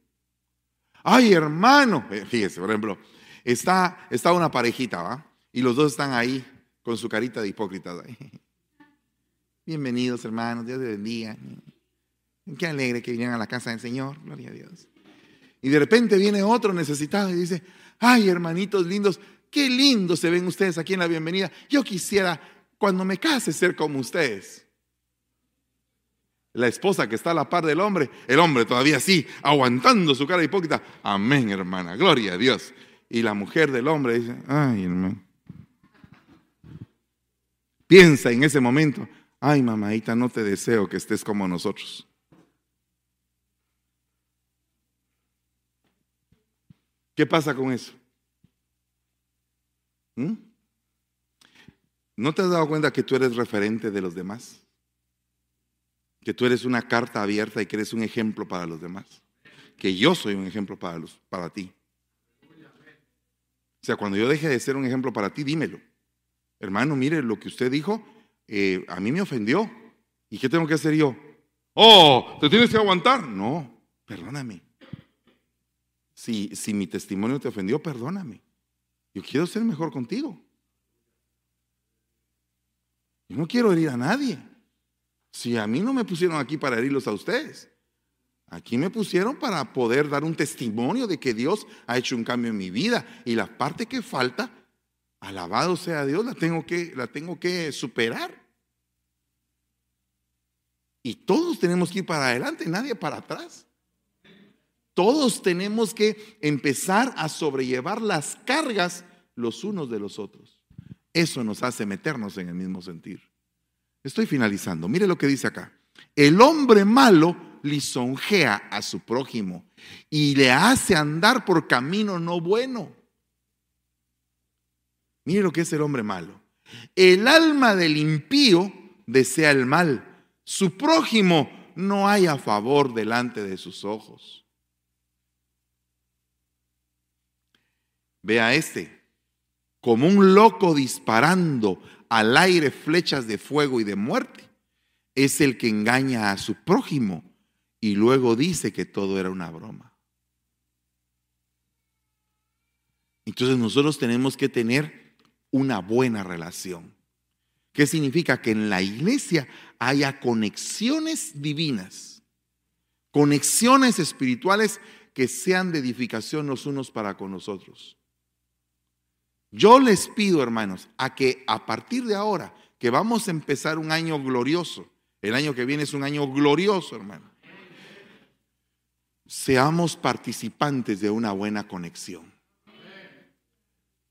Ay, hermano, eh, fíjese, por ejemplo, está, una parejita, ¿va? Y los dos están ahí con su carita de hipócritas. (laughs) Bienvenidos, hermanos, Dios les bendiga. Qué alegre que vinieran a la casa del Señor, gloria a Dios. Y de repente viene otro necesitado y dice, ay hermanitos lindos, qué lindos se ven ustedes aquí en la bienvenida. Yo quisiera, cuando me case, ser como ustedes. La esposa que está a la par del hombre, el hombre todavía así, aguantando su cara hipócrita. Amén, hermana, gloria a Dios. Y la mujer del hombre dice, ay hermano. Piensa en ese momento, ay mamadita, no te deseo que estés como nosotros. ¿Qué pasa con eso? ¿Mm? ¿No te has dado cuenta que tú eres referente de los demás? Que tú eres una carta abierta y que eres un ejemplo para los demás. Que yo soy un ejemplo para, los, para ti. O sea, cuando yo deje de ser un ejemplo para ti, dímelo. Hermano, mire, lo que usted dijo, eh, a mí me ofendió. ¿Y qué tengo que hacer yo? Oh, ¿te tienes que aguantar? No, perdóname. Si, mi testimonio te ofendió, perdóname. Yo quiero ser mejor contigo. Yo no quiero herir a nadie. Si a mí no me pusieron aquí para herirlos a ustedes, aquí me pusieron para poder dar un testimonio de que Dios ha hecho un cambio en mi vida y la parte que falta, alabado sea Dios, la tengo que, la tengo que superar. Y todos tenemos que ir para adelante, nadie para atrás. Todos tenemos que empezar a sobrellevar las cargas los unos de los otros. Eso nos hace meternos en el mismo sentir. Estoy finalizando. Mire lo que dice acá. El hombre malo lisonjea a su prójimo y le hace andar por camino no bueno. Mire lo que es el hombre malo. El alma del impío desea el mal. Su prójimo no hay a favor delante de sus ojos. Vea este, como un loco disparando al aire flechas de fuego y de muerte, es el que engaña a su prójimo y luego dice que todo era una broma. Entonces nosotros tenemos que tener una buena relación. ¿Qué significa? Que en la iglesia haya conexiones divinas, conexiones espirituales que sean de edificación los unos para con los otros. Yo les pido, hermanos, a que a partir de ahora, que vamos a empezar un año glorioso, el año que viene es un año glorioso, hermano, seamos participantes de una buena conexión.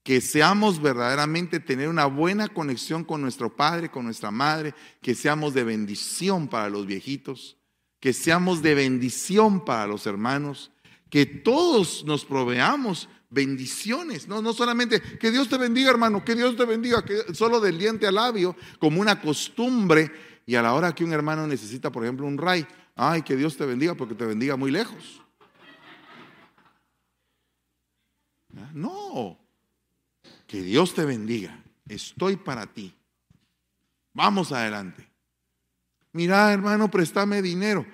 Que seamos verdaderamente tener una buena conexión con nuestro Padre, con nuestra Madre, que seamos de bendición para los viejitos, que seamos de bendición para los hermanos, que todos nos proveamos bendiciones, no, no solamente que Dios te bendiga, hermano, que Dios te bendiga, solo del diente al labio, como una costumbre, y a la hora que un hermano necesita, por ejemplo, un ray, ay, que Dios te bendiga porque te bendiga muy lejos. ¿Ah? No, que Dios te bendiga, estoy para ti. Vamos adelante. Mira, hermano, préstame dinero.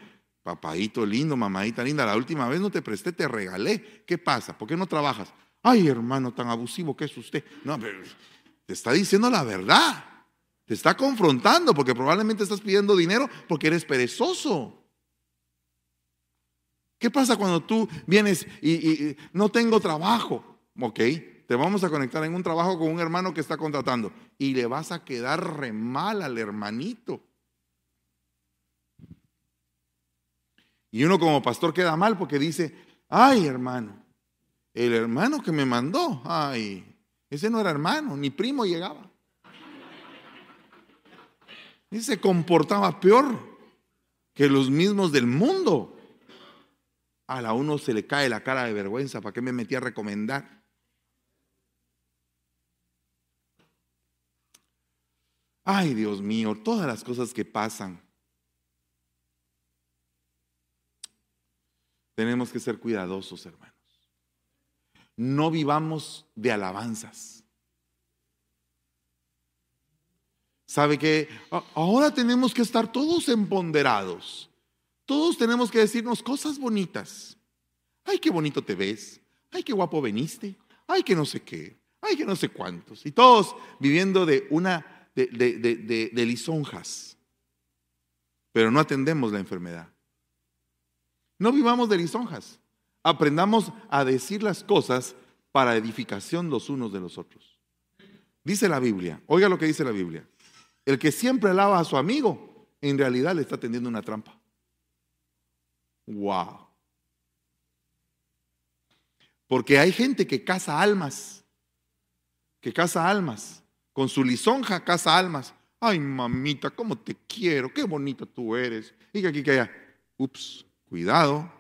Papadito lindo, mamadita linda, la última vez no te presté, te regalé. ¿Qué pasa? ¿Por qué no trabajas? Ay, hermano, tan abusivo que es usted. No, pero te está diciendo la verdad. Te está confrontando porque probablemente estás pidiendo dinero porque eres perezoso. ¿Qué pasa cuando tú vienes y, no tengo trabajo? Ok, te vamos a conectar en un trabajo con un hermano que está contratando y le vas a quedar re mal al hermanito. Y uno como pastor queda mal porque dice, ay hermano, el hermano que me mandó, ay, ese no era hermano, ni primo llegaba. Y se comportaba peor que los mismos del mundo a la uno se le cae la cara de vergüenza, ¿para qué me metí a recomendar? Ay, Dios mío, todas las cosas que pasan. Tenemos que ser cuidadosos, hermanos. No vivamos de alabanzas. ¿Sabe que ahora tenemos que estar todos empoderados? Todos tenemos que decirnos cosas bonitas. Ay, qué bonito te ves. Ay, qué guapo veniste. Ay, que no sé qué. Ay, que no sé cuántos. Y todos viviendo de una, de, de lisonjas. Pero no atendemos la enfermedad. No vivamos de lisonjas. Aprendamos a decir las cosas para edificación los unos de los otros. Dice la Biblia, oiga lo que dice la Biblia. El que siempre alaba a su amigo, en realidad le está tendiendo una trampa. Wow. Porque hay gente que caza almas, que caza almas, con su lisonja caza almas. Ay, mamita, cómo te quiero, qué bonita tú eres. Y que aquí, que allá. Ups, cuidado.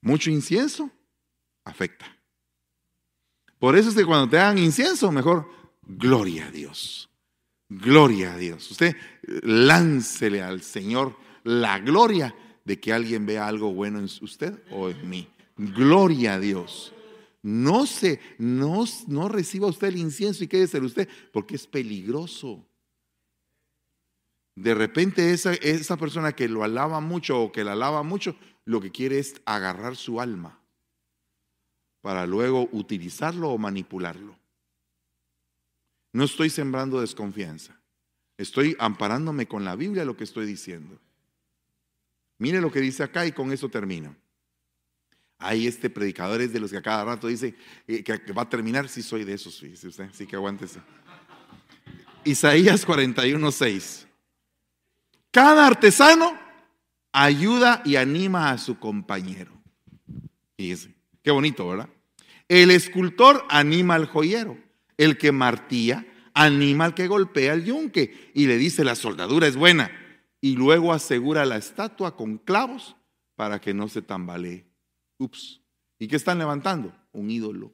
Mucho incienso afecta. Por eso es que cuando te hagan incienso, mejor gloria a Dios. Gloria a Dios. Usted láncele al Señor la gloria de que alguien vea algo bueno en usted o en mí. Gloria a Dios. No se, no, no reciba usted el incienso y quédese usted, porque es peligroso. De repente esa, esa persona que lo alaba mucho o que la alaba mucho, lo que quiere es agarrar su alma para luego utilizarlo o manipularlo. No estoy sembrando desconfianza. Estoy amparándome con la Biblia lo que estoy diciendo. Mire lo que dice acá y con eso termino. Hay este predicador es de los que a cada rato dice eh, que va a terminar. Si soy de esos, dice usted, sí que aguántese. Isaías 41, 6. Cada artesano ayuda y anima a su compañero. Fíjese, qué bonito, ¿verdad? El escultor anima al joyero. El que martía anima al que golpea el yunque y le dice la soldadura es buena y luego asegura la estatua con clavos para que no se tambalee. Ups. ¿Y qué están levantando? Un ídolo.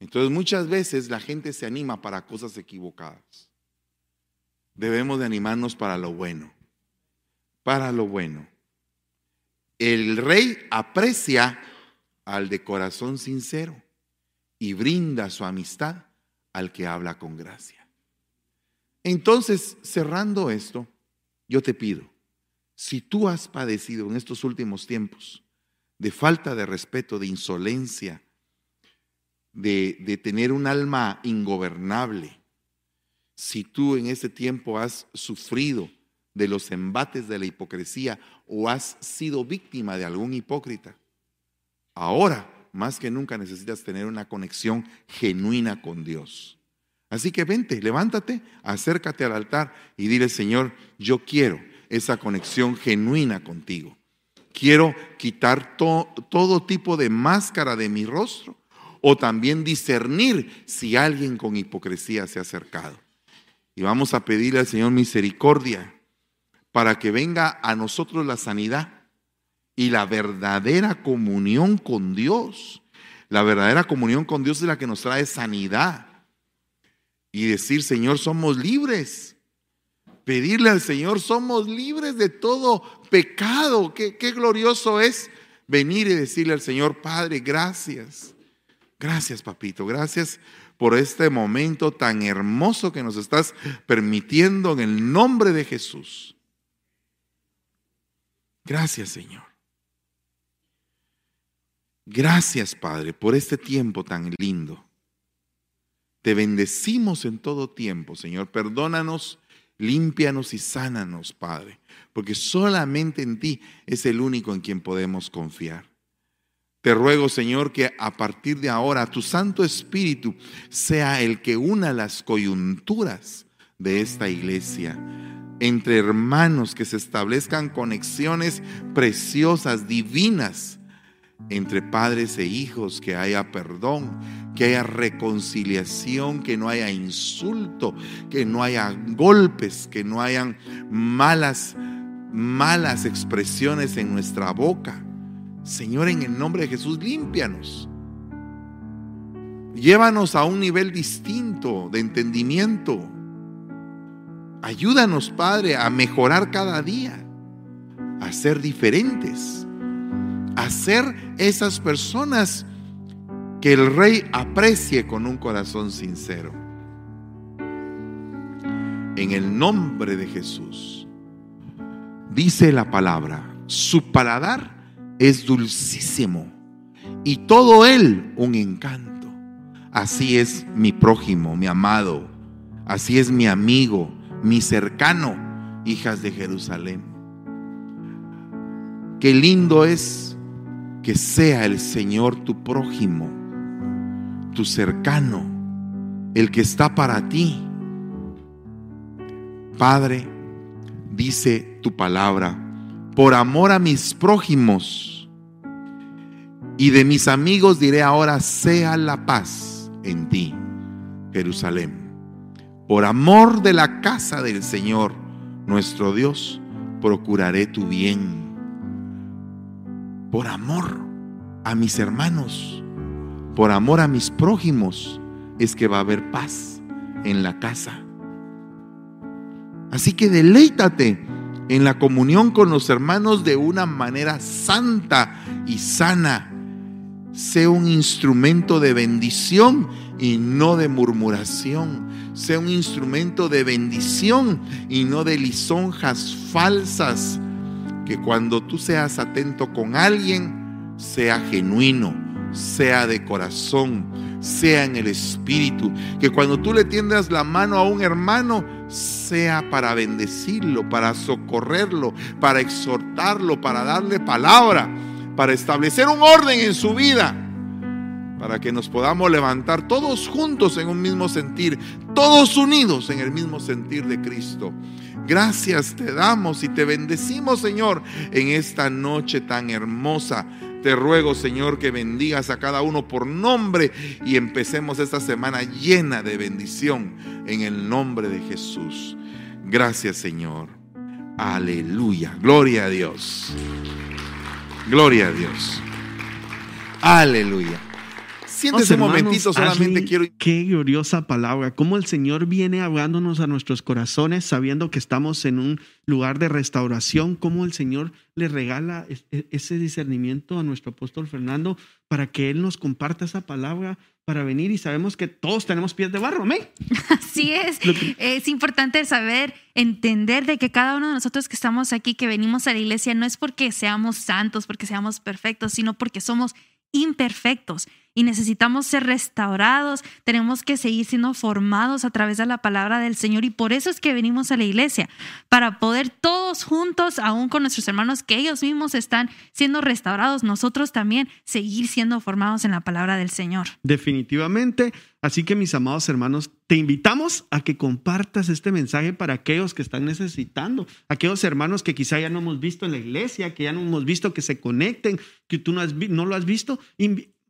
Entonces muchas veces la gente se anima para cosas equivocadas. Debemos de animarnos para lo bueno. Para lo bueno. El rey aprecia al de corazón sincero y brinda su amistad al que habla con gracia. Entonces, cerrando esto, yo te pido, si tú has padecido en estos últimos tiempos de falta de respeto, de insolencia, de, tener un alma ingobernable, si tú en este tiempo has sufrido de los embates de la hipocresía o has sido víctima de algún hipócrita, ahora más que nunca necesitas tener una conexión genuina con Dios. Así que vente, levántate, acércate al altar y dile, Señor, yo quiero esa conexión genuina contigo. Quiero quitar todo tipo de máscara de mi rostro o también discernir si alguien con hipocresía se ha acercado. Y vamos a pedirle al Señor misericordia para que venga a nosotros la sanidad y la verdadera comunión con Dios. La verdadera comunión con Dios es la que nos trae sanidad y decir, Señor, somos libres. Pedirle al Señor, somos libres de todo pecado. Qué, qué glorioso es venir y decirle al Señor, Padre, gracias. Gracias, papito. Gracias por este momento tan hermoso que nos estás permitiendo en el nombre de Jesús. Gracias, Señor. Gracias, Padre, por este tiempo tan lindo. Te bendecimos en todo tiempo, Señor. Perdónanos, límpianos y sánanos, Padre, porque solamente en ti es el único en quien podemos confiar. Te ruego, Señor, que a partir de ahora tu Santo Espíritu sea el que una las coyunturas de esta iglesia entre hermanos, que se establezcan conexiones preciosas, divinas, entre padres e hijos, que haya perdón, que haya reconciliación, que no haya insulto, que no haya golpes, que no hayan malas, malas expresiones en nuestra boca. Señor, en el nombre de Jesús, límpianos. Llévanos a un nivel distinto de entendimiento. Ayúdanos, Padre, a mejorar cada día, a ser diferentes a ser esas personas que el rey aprecie con un corazón sincero. En el nombre de Jesús, dice la palabra, su paladar es dulcísimo y todo él un encanto. Así es mi prójimo, mi amado, así es mi amigo, mi cercano, hijas de Jerusalén. Qué lindo es que sea el Señor tu prójimo, tu cercano, el que está para ti. Padre, dice tu palabra, por amor a mis prójimos y de mis amigos diré ahora, sea la paz en ti, Jerusalén. Por amor de la casa del Señor, nuestro Dios, procuraré tu bien por amor a mis hermanos, por amor a mis prójimos, es que va a haber paz en la casa. Así que deleítate en la comunión con los hermanos de una manera santa y sana. Sé un instrumento de bendición y no de murmuración. Sé un instrumento de bendición y no de lisonjas falsas que cuando tú seas atento con alguien, sea genuino, sea de corazón, sea en el espíritu. Que cuando tú le tiendas la mano a un hermano, sea para bendecirlo, para socorrerlo, para exhortarlo, para darle palabra, para establecer un orden en su vida, para que nos podamos levantar todos juntos en un mismo sentir, todos unidos en el mismo sentir de Cristo. Gracias te damos y te bendecimos, Señor, en esta noche tan hermosa. Te ruego, Señor, que bendigas a cada uno por nombre y empecemos esta semana llena de bendición en el nombre de Jesús. Gracias, Señor. Aleluya. Gloria a Dios. Gloria a Dios. Aleluya. Siéntese un momentito, solamente quiero. Qué gloriosa palabra. Cómo el Señor viene hablándonos a nuestros corazones, sabiendo que estamos en un lugar de restauración. Cómo el Señor le regala e, ese discernimiento a nuestro apóstol Fernando para que Él nos comparta esa palabra para venir y sabemos que todos tenemos pies de barro, ¿me? (laughs) Así es. Es importante saber, entender de que cada uno de nosotros que estamos aquí, que venimos a la iglesia, no es porque seamos santos, porque seamos perfectos, sino porque somos imperfectos y necesitamos ser restaurados, tenemos que seguir siendo formados a través de la palabra del Señor y por eso es que venimos a la iglesia, para poder todos juntos, aún con nuestros hermanos que ellos mismos están siendo restaurados, nosotros también seguir siendo formados en la palabra del Señor. Definitivamente, así que mis amados hermanos, te invitamos a que compartas este mensaje para aquellos que están necesitando, aquellos hermanos que quizá ya no hemos visto en la iglesia, que ya no hemos visto que se conecten, que tú no, has, no lo has visto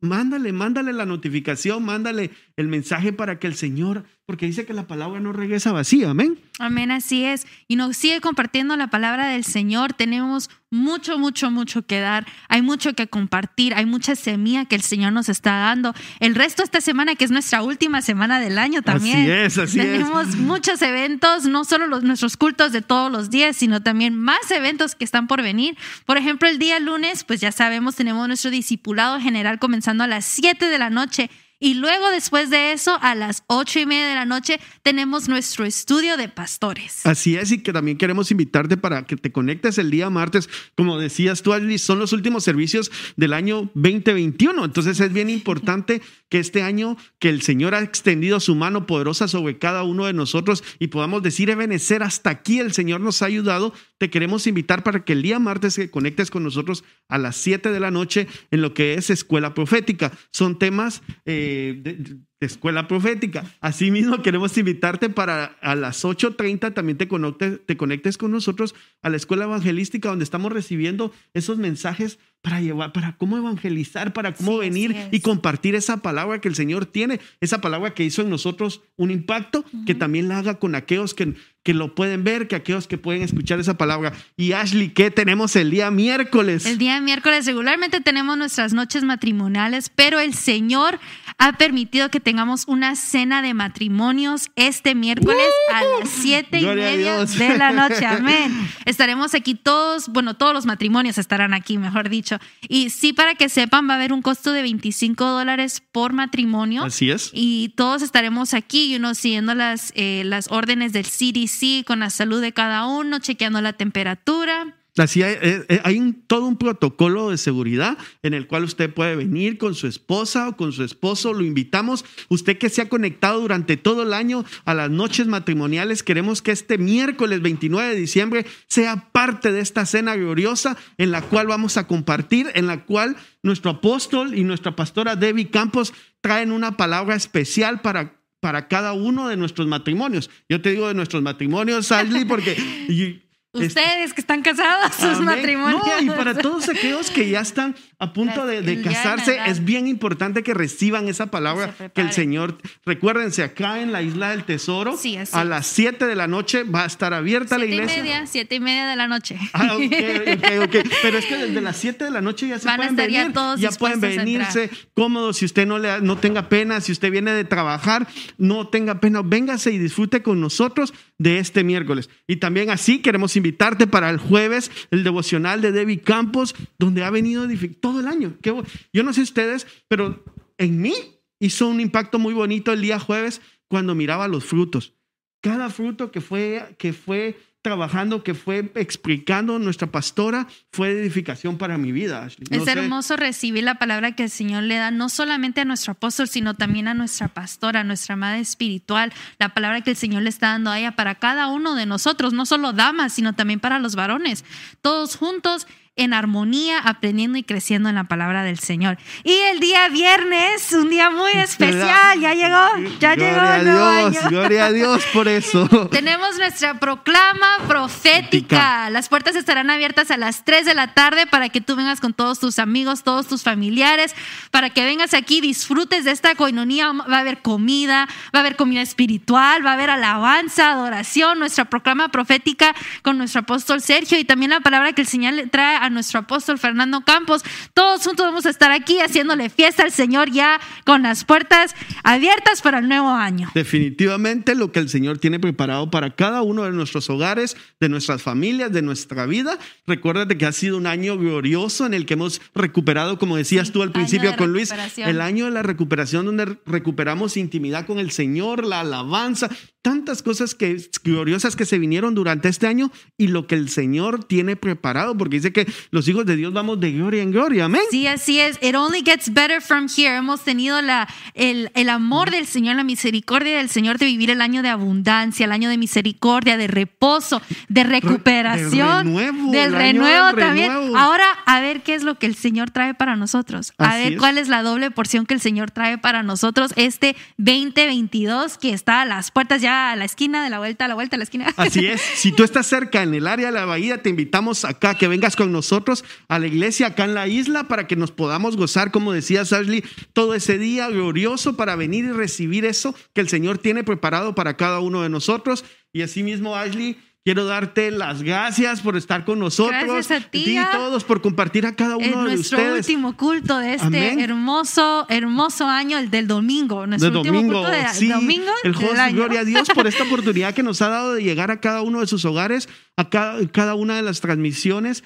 mándale, mándale la notificación, mándale el mensaje para que el Señor, porque dice que la palabra no regresa vacía, amén. Amén, así es. Y nos sigue compartiendo la palabra del Señor. Tenemos mucho, mucho, mucho que dar. Hay mucho que compartir. Hay mucha semilla que el Señor nos está dando. El resto de esta semana, que es nuestra última semana del año también. Así es, así Tenemos muchos eventos, no solo los, nuestros cultos de todos los días, sino también más eventos que están por venir. Por ejemplo, el día lunes, pues ya sabemos, tenemos nuestro discipulado general comenzando a las 7 de la noche Y luego, después de eso, a las ocho y media de la noche, tenemos nuestro estudio de pastores. Así es, y que también queremos invitarte para que te conectes el día martes. Como decías tú, Ashley, son los últimos servicios del año 2021. Entonces es bien importante que este año que el Señor ha extendido su mano poderosa sobre cada uno de nosotros y podamos decir, Ebenecer, hasta aquí el Señor nos ha ayudado. Te queremos invitar para que el día martes te conectes con nosotros a las 7 de la noche en lo que es escuela profética. Son temas eh, de, escuela profética. Asimismo, queremos invitarte para a las 8.30 también te conectes, te conectes con nosotros a la escuela evangelística donde estamos recibiendo esos mensajes para llevar, para cómo evangelizar, para cómo Sí, venir y compartir esa palabra que el Señor tiene, esa palabra que hizo en nosotros un impacto, que también la haga con aquellos que, que lo pueden ver, que aquellos que pueden escuchar esa palabra. Y Ashley, ¿qué tenemos el día miércoles? El día miércoles regularmente tenemos nuestras noches matrimoniales, pero el Señor ha permitido que tengamos una cena de matrimonios este miércoles a las siete y media de la noche. (laughs) Amén. Estaremos aquí todos, bueno, todos los matrimonios estarán aquí, mejor dicho. Y sí, para que sepan, va a haber un costo de 25 dólares por matrimonio. Así es. Y todos estaremos aquí, uno siguiendo las, eh, las órdenes del CDC con la salud de cada uno, chequeando la temperatura. Así hay, eh, eh, hay un- todo un protocolo de seguridad en el cual usted puede venir con su esposa o con su esposo. Lo invitamos. Usted que se ha conectado durante todo el año a las noches matrimoniales, queremos que este miércoles 29 de diciembre sea parte de esta cena gloriosa en la cual vamos a compartir, en la cual nuestro apóstol y nuestra pastora Debbie Campos traen una palabra especial para para cada uno de nuestros matrimonios. Yo te digo de nuestros matrimonios, Ashley, porque (laughs) Ustedes que están casados, sus Amén. matrimonios. No, y para todos aquellos que ya están a punto de, casarse, es bien importante que reciban esa palabra que el. Señor, recuérdense, acá en la isla del tesoro, Sí, a las 7 de la noche va a estar abierta la Siete y iglesia. media, siete y media de la noche. Ah, ok, ok, ok. Pero es que desde las 7 de la noche ya se Van pueden estar ya venir. todos ya pueden venirse cómodos. Si usted no, le, no tenga pena, si usted viene de trabajar, no tenga pena. Véngase y disfrute con nosotros de este miércoles. Y también así queremos invitarte para el jueves, el devocional de Debbie Campos, donde ha venido todo el año. Yo no sé ustedes, pero en mí hizo un impacto muy bonito el día jueves cuando miraba los frutos cada fruto que fue, que fue trabajando, que fue explicando nuestra pastora, fue edificación para mi vida. Ashley. No es sé. hermoso recibir la palabra que el Señor le da, no solamente a nuestro apóstol, sino también a nuestra pastora, nuestra madre espiritual. La palabra que el Señor le está dando a ella para cada uno de nosotros, no solo damas, sino también para los varones. Todos juntos en armonía, aprendiendo y creciendo en la palabra del Señor. Y el día viernes, un día muy especial, ya llegó, ya llegó Gloria a Dios, año. gloria a Dios por eso. (laughs) Tenemos nuestra proclama profética. Las puertas estarán abiertas a las 3 de la tarde para que tú vengas con todos tus amigos, todos tus familiares, para que vengas aquí, disfrutes de esta coinonía. Va a haber comida, va a haber comida espiritual, va a haber alabanza, adoración, nuestra proclama profética con nuestro apóstol Sergio y también la palabra que el Señor le trae a nuestro apóstol Fernando Campos. Todos juntos vamos a estar aquí haciéndole fiesta al Señor ya con las puertas abiertas para el nuevo año. Definitivamente lo que el Señor tiene preparado para cada uno de nuestros hogares, de nuestras familias, de nuestra vida. Recuérdate que ha sido un año glorioso en el que hemos recuperado, como decías tú al principio con Luis, el año de la recuperación donde recuperamos intimidad con el Señor, la alabanza, tantas cosas que gloriosas que se vinieron durante este año y lo que el Señor tiene preparado, porque dice que los hijos de Dios vamos de gloria en gloria, amén. Sí, así es. It only gets better from here. Hemos tenido la, el, el amor del Señor, la misericordia del Señor de vivir el año de abundancia, el año de misericordia, de reposo, de recuperación, del renuevo, del renuevo del también. renuevo. Ahora, a ver qué es lo que el Señor trae para nosotros. A Así ver es. cuál es la doble porción que el Señor trae para nosotros este 2022 que está a las puertas ya a la esquina, de la vuelta, a la vuelta, a la esquina. (laughs) Así es, si tú estás cerca en el área de la bahía, te invitamos acá que vengas con nosotros a la iglesia acá en la isla para que nos podamos gozar, como decías Ashley, todo ese día glorioso para venir y recibir eso que el Señor tiene preparado para cada uno de nosotros. Y asimismo, Ashley, Quiero darte las gracias por estar con nosotros. Gracias a ti. Y ah, todos por compartir a cada uno de ustedes. Nuestro último culto de este hermoso, hermoso año, el del domingo. Nuestro último culto de, sí, domingo. El del año. gloria a Dios por esta (laughs) oportunidad que nos ha dado de llegar a cada uno de sus hogares, a cada, una de las transmisiones.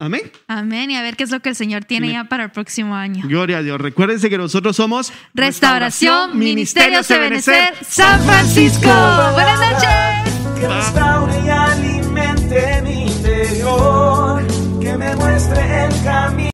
Amén. Amén. Y a ver qué es lo que el Señor tiene ya para el próximo año. Gloria a Dios. Recuérdense que nosotros somos Restauración, Restauración Ministerio Sebenecer, San Francisco. Buenas noches que restaure y alimente mi interior, que me muestre el camino.